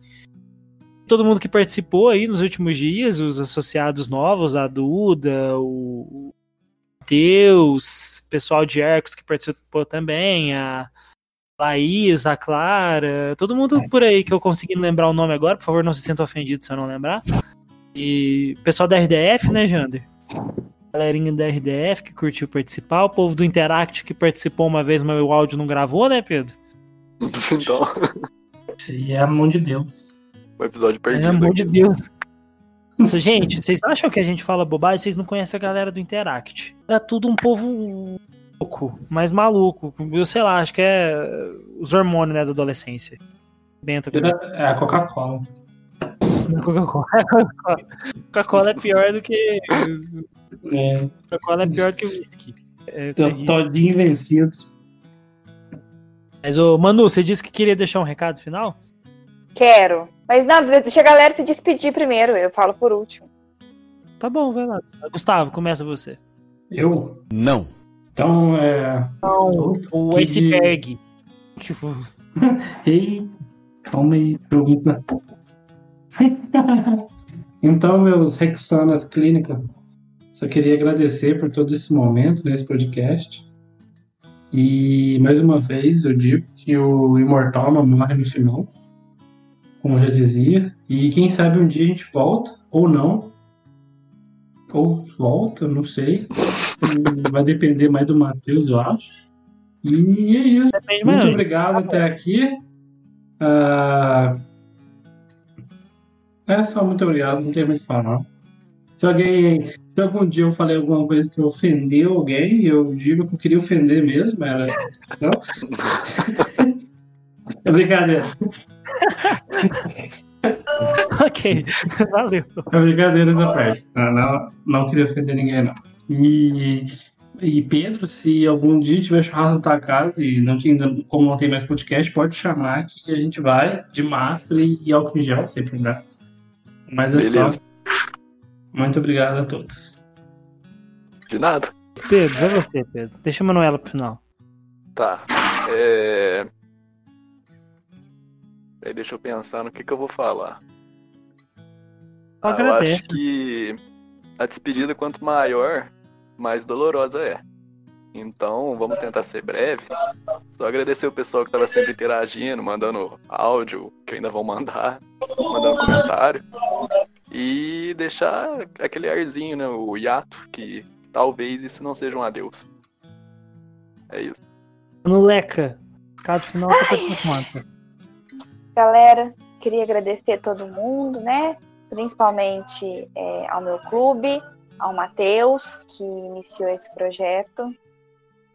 Todo mundo que participou aí nos últimos dias, os associados novos, a Duda, o Matheus, pessoal de Arcos que participou também, a Laís, a Clara, todo mundo por aí que eu consegui lembrar o nome agora, por favor, não se sinta ofendido se eu não lembrar. E pessoal da RDF, né, Jander? Galerinha da RDF que curtiu participar, o povo do Interact que participou uma vez, mas o áudio não gravou, né, Pedro? Então, Isso aí é a mão de Deus. um episódio perdido. amor aqui. de Deus. Nossa, gente, vocês acham que a gente fala bobagem? Vocês não conhecem a galera do Interact. Era tudo um povo louco, mais maluco. Eu sei lá, acho que é os hormônios, né, da adolescência. Benta com É a Coca-Cola. [LAUGHS] Coca-Cola. Coca-Cola é pior do que. É, Coca-Cola é pior do que whisky. É todinho vencidos. Mas, ô, Manu, você disse que queria deixar um recado final? Quero. Mas não, deixa a galera se despedir primeiro, eu falo por último. Tá bom, vai lá. Gustavo, começa você. Eu? Não. Então, é. O Que iceberg. [LAUGHS] Ei, calma aí, pergunta. [LAUGHS] então, meus Rexanas Clínica, só queria agradecer por todo esse momento nesse podcast. E mais uma vez eu digo que o imortal não morre no final, como eu já dizia. E quem sabe um dia a gente volta, ou não. Ou volta, não sei. Vai depender mais do Matheus, eu acho. E é isso. depende Muito mais. obrigado até aqui. Ah, É só muito obrigado, não tem muito o que falar. Se alguém. Se algum dia eu falei alguma coisa que ofendeu alguém, eu digo que eu queria ofender mesmo. Era. É [LAUGHS] brincadeira. [LAUGHS] Ok, valeu. É brincadeira essa parte. Não, não, não queria ofender ninguém, não. E, e Pedro, se algum dia tiver churrasco na tua casa e não tem, como não tem mais podcast, pode chamar que a gente vai de máscara e, álcool em gel, sem problema. Mas é Beleza. só. Muito obrigado a todos. De nada. Pedro, vai você, Pedro. Deixa a Manuela pro final. Tá. É... Aí deixa eu pensar no que, que eu vou falar. Ah, eu acho que a despedida, quanto maior, mais dolorosa é. Então, vamos tentar ser breve. Só agradecer o pessoal que estava sempre interagindo, mandando áudio, que ainda vão mandar, mandando comentário. E deixar aquele arzinho, né? O hiato, que talvez isso não seja um adeus. É isso. No Leca, cada final por conta. Galera, queria agradecer todo mundo, né? Principalmente é, ao meu clube, ao Matheus, que iniciou esse projeto.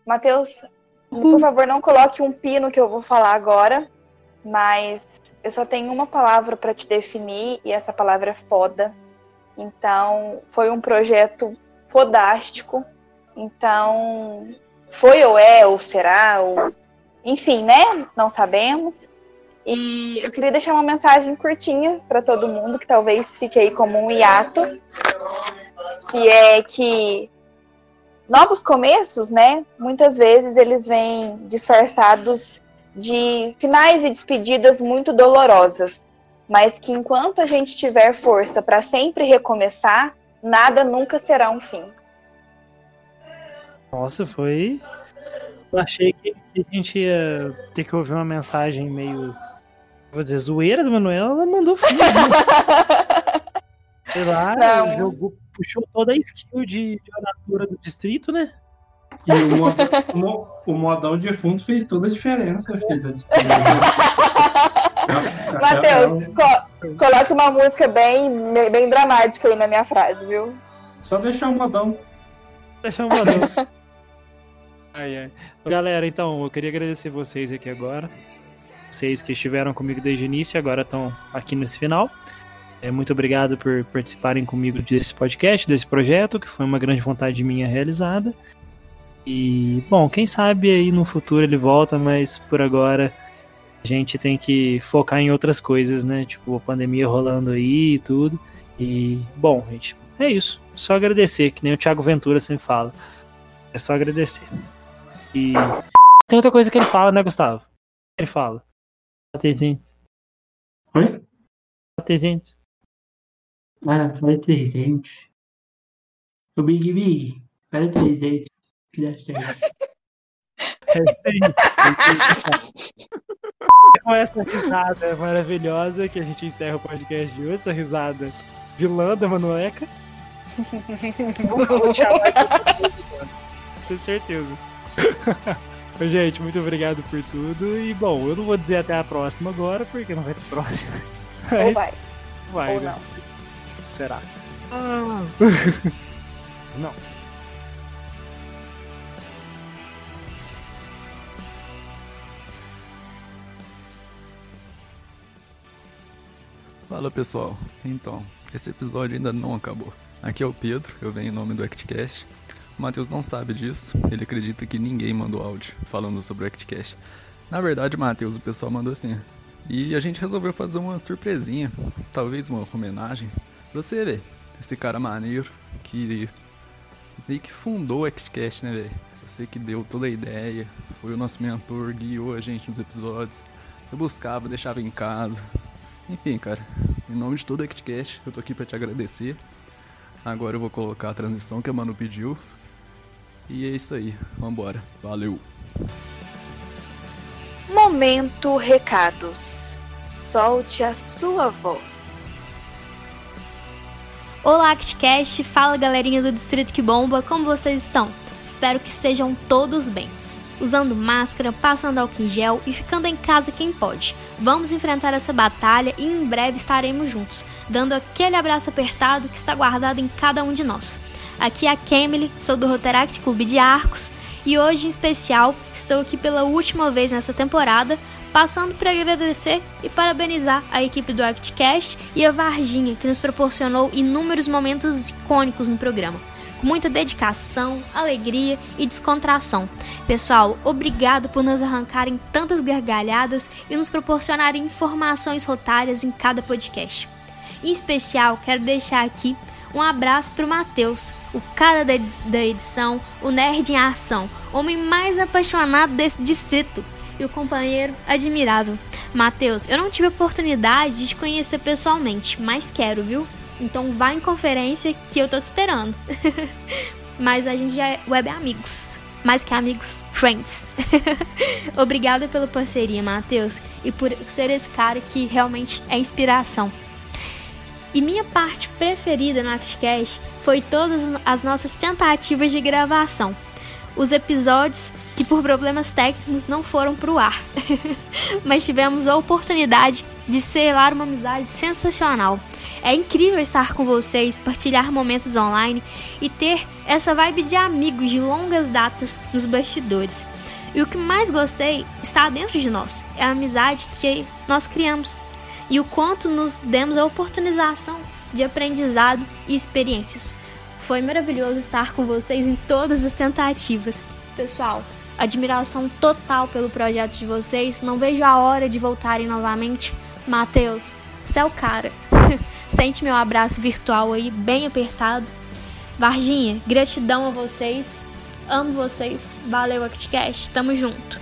Matheus, por favor, não coloque um pi no que eu vou falar agora, mas eu só tenho uma palavra para te definir e essa palavra é foda. Então, foi um projeto fodástico. Então, foi ou é, ou será, ou enfim, né? Não sabemos. E eu queria deixar uma mensagem curtinha para todo mundo, que talvez fique aí como um hiato, que é que novos começos, né? Muitas vezes eles vêm disfarçados de finais e despedidas muito dolorosas, mas que enquanto a gente tiver força para sempre recomeçar, nada nunca será um fim. Nossa, foi. Eu achei que a gente ia ter que ouvir uma mensagem meio. Vou dizer, zoeira do Manuela, ela mandou fundo. né? [LAUGHS] Sei lá, Não. jogou, puxou toda a skill de, de oratura do distrito, né? E o, modo- o o modal de fundo fez toda a diferença, filho. [LAUGHS] Matheus, co- coloque uma música bem, bem dramática aí na minha frase, viu? Só deixar o modão. Deixa eu mandar. [LAUGHS] Ai, ai. Galera, então, eu queria agradecer vocês aqui agora. Vocês que estiveram comigo desde o início e agora estão aqui nesse final. É, muito obrigado por participarem comigo desse podcast, desse projeto, que foi uma grande vontade minha realizada. E, bom, quem sabe aí no futuro ele volta, mas por agora a gente tem que focar em outras coisas, né? Tipo, a pandemia rolando aí e tudo. E, bom, gente, é isso. Só agradecer, que nem o Thiago Ventura sempre fala. É só agradecer. E tem outra coisa que ele fala, né, Gustavo? Ele fala. Atendentes. Oi? Atendentes. Ah, fala 300. O Big Big, fala 300. Que dá certo. [LAUGHS] É isso aí. [LAUGHS] Com essa risada maravilhosa que a gente encerra o podcast de hoje, essa risada vilã da de [LAUGHS] Tenho certeza. Gente, muito obrigado por tudo. E bom, eu não vou dizer até a próxima agora, porque não vai ter próxima. Ou Mas vai, vai, ou né? não. Será? [LAUGHS] não. Fala pessoal, então, esse episódio ainda não acabou. Aqui é o Pedro, eu venho em nome do ActCast. O Matheus não sabe disso, ele acredita que ninguém mandou áudio falando sobre o ActCast. Na verdade, Matheus, o pessoal mandou sim. E a gente resolveu fazer uma surpresinha, talvez uma homenagem, pra você ver. Esse cara maneiro que meio que fundou o ActCast, né, velho? Você que deu toda a ideia, foi o nosso mentor, guiou a gente nos episódios. Eu buscava, deixava em casa, enfim, cara, em nome de todo o ActCast, eu tô aqui pra te agradecer. Agora eu vou colocar a transição que a Manu pediu. E é isso aí, vambora. Valeu! Momento recados. Solte a sua voz. Olá, ActCast! Fala galerinha do Distrito que Bomba, como vocês estão? Espero que estejam todos bem. Usando máscara, passando álcool em gel e ficando em casa quem pode. Vamos enfrentar essa batalha e em breve estaremos juntos, dando aquele abraço apertado que está guardado em cada um de nós. Aqui é a Kemily, sou do Rotaract Clube de Arcos e hoje em especial estou aqui pela última vez nessa temporada, passando para agradecer e parabenizar a equipe do ActCast e a Varginha, que nos proporcionou inúmeros momentos icônicos no programa com muita dedicação, alegria e descontração. Pessoal, obrigado por nos arrancarem tantas gargalhadas e nos proporcionarem informações rotárias em cada podcast. Em especial, quero deixar aqui um abraço para o Matheus, o cara da edi- da edição, o nerd em ação, homem mais apaixonado desse distrito e o companheiro admirável. Matheus, eu não tive oportunidade de te conhecer pessoalmente, mas quero, viu? Então vá em conferência que eu tô te esperando. [LAUGHS] Mas a gente já é web amigos. Mais que amigos, friends. [LAUGHS] Obrigada pela parceria, Matheus, e por ser esse cara que realmente é inspiração. E minha parte preferida no ActCast foi todas as nossas tentativas de gravação. Os episódios que por problemas técnicos não foram pro ar. [LAUGHS] Mas tivemos a oportunidade de selar uma amizade sensacional. É incrível estar com vocês, partilhar momentos online e ter essa vibe de amigos de longas datas nos bastidores. E o que mais gostei está dentro de nós, é a amizade que nós criamos e o quanto nos demos a oportunização de aprendizado e experiências. Foi maravilhoso estar com vocês em todas as tentativas. Pessoal, admiração total pelo projeto de vocês. Não vejo a hora de voltarem novamente. Matheus, você é o cara. [LAUGHS] Sente meu abraço virtual aí, bem apertado. Varginha, gratidão a vocês. Amo vocês. Valeu, ActCast. Tamo junto.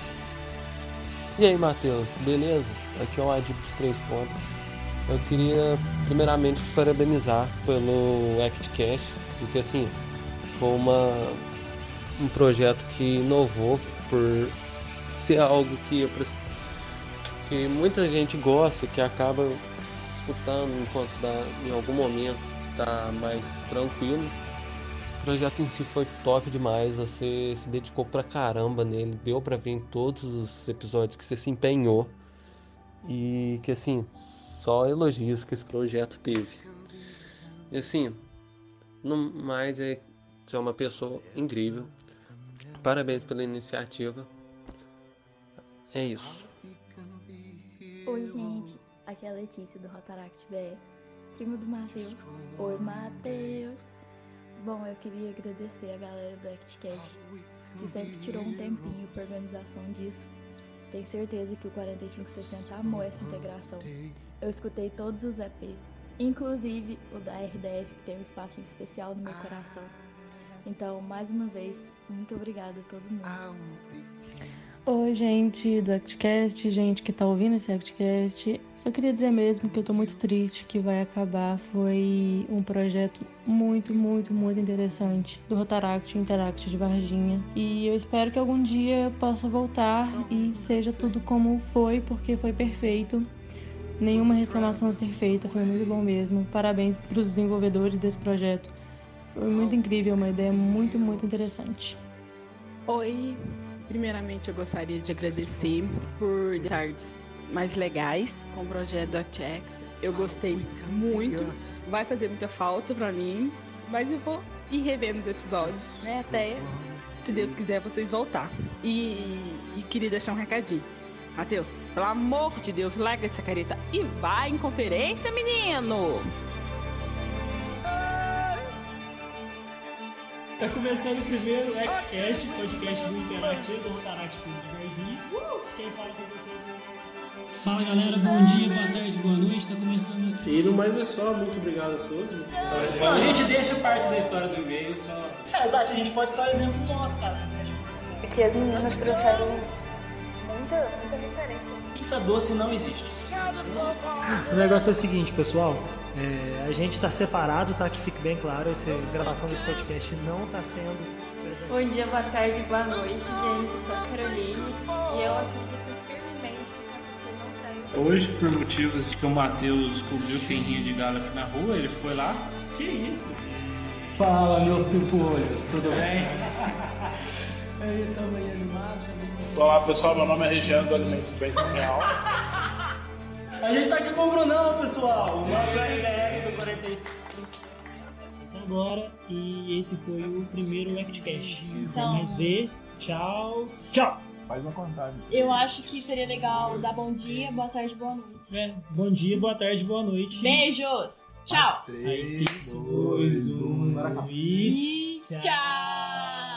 E aí, Matheus, beleza? Aqui é o Adib de Três Pontos. Eu queria, primeiramente, te parabenizar pelo ActCast, porque, assim, foi uma, um projeto que inovou por ser algo que, que muita gente gosta, que acaba escutando enquanto dá, em algum momento está mais tranquilo. O projeto em si foi top demais, você se dedicou pra caramba nele, deu pra ver em todos os episódios que você se empenhou e que assim, só elogios que esse projeto teve. E assim, no mais é é uma pessoa incrível. Parabéns pela iniciativa. É isso. Oi, gente. Aqui é a Letícia do Rotaract BR, primo do Matheus. Oi, Matheus. Bom, eu queria agradecer a galera do ActCast, que sempre tirou um tempinho para organização disso. Tenho certeza que o 4560 amou essa integração. Eu escutei todos os EP, inclusive o da RDF, que tem um espaço especial no meu coração. Então, mais uma vez, muito obrigada a todo mundo. Oi, gente do ActCast, gente que tá ouvindo esse ActCast. Só queria dizer mesmo que eu tô muito triste que vai acabar. Foi um projeto muito, muito, muito interessante do Rotaract Interact de Varginha. E eu espero que algum dia possa voltar e seja tudo como foi, porque foi perfeito. Nenhuma reclamação a ser feita, foi muito bom mesmo. Parabéns para os desenvolvedores desse projeto. Foi muito incrível, uma ideia muito, muito interessante. Oi, primeiramente eu gostaria de agradecer por tardes mais legais com o projeto do Achex. Eu gostei muito, vai fazer muita falta para mim, mas eu vou ir revendo os episódios, né? Até, se Deus quiser, vocês voltar. E, e queria deixar um recadinho. Matheus, pelo amor de Deus, larga essa careta e vai em conferência, menino! Tá começando o primeiro Xcast, podcast do Interativo, do Rotaract Clube de Varginha. Quem fala com vocês é Fala galera, bom dia, boa tarde, boa noite. Tá começando aqui. E no mais é só, muito obrigado a todos. Bom, a gente deixa parte da história do e-mail só. É, exato, a gente pode citar exemplo nosso, cara. Aqui as meninas trouxeram muita, muita referência. Pizza doce não existe. O negócio é o seguinte, pessoal. É, a gente tá separado, tá? Que fique bem claro. Essa gravação desse podcast não tá sendo. Bom dia, boa tarde, boa noite, gente. Eu sou a Caroline e eu acredito firmemente que o não tá Hoje, por motivos de que o Matheus descobriu que tem rinha de galo aqui na rua, ele foi lá. Que isso? Fala, meus pipolhos, tudo bem? [LAUGHS] Aí, aí animados. Olá pessoal, meu nome é Regiano do Alimentos Bem Real. A gente tá aqui com o Brunão, pessoal, o nosso RDR do 45 Até agora, e esse foi o primeiro ActCast. Então... Até mais ver, tchau, tchau! Faz uma contagem. Eu acho que seria legal dar bom dia, boa tarde, boa noite. É, bom dia, boa tarde, boa noite. Beijos! Tchau! Três, dois, um, e tchau!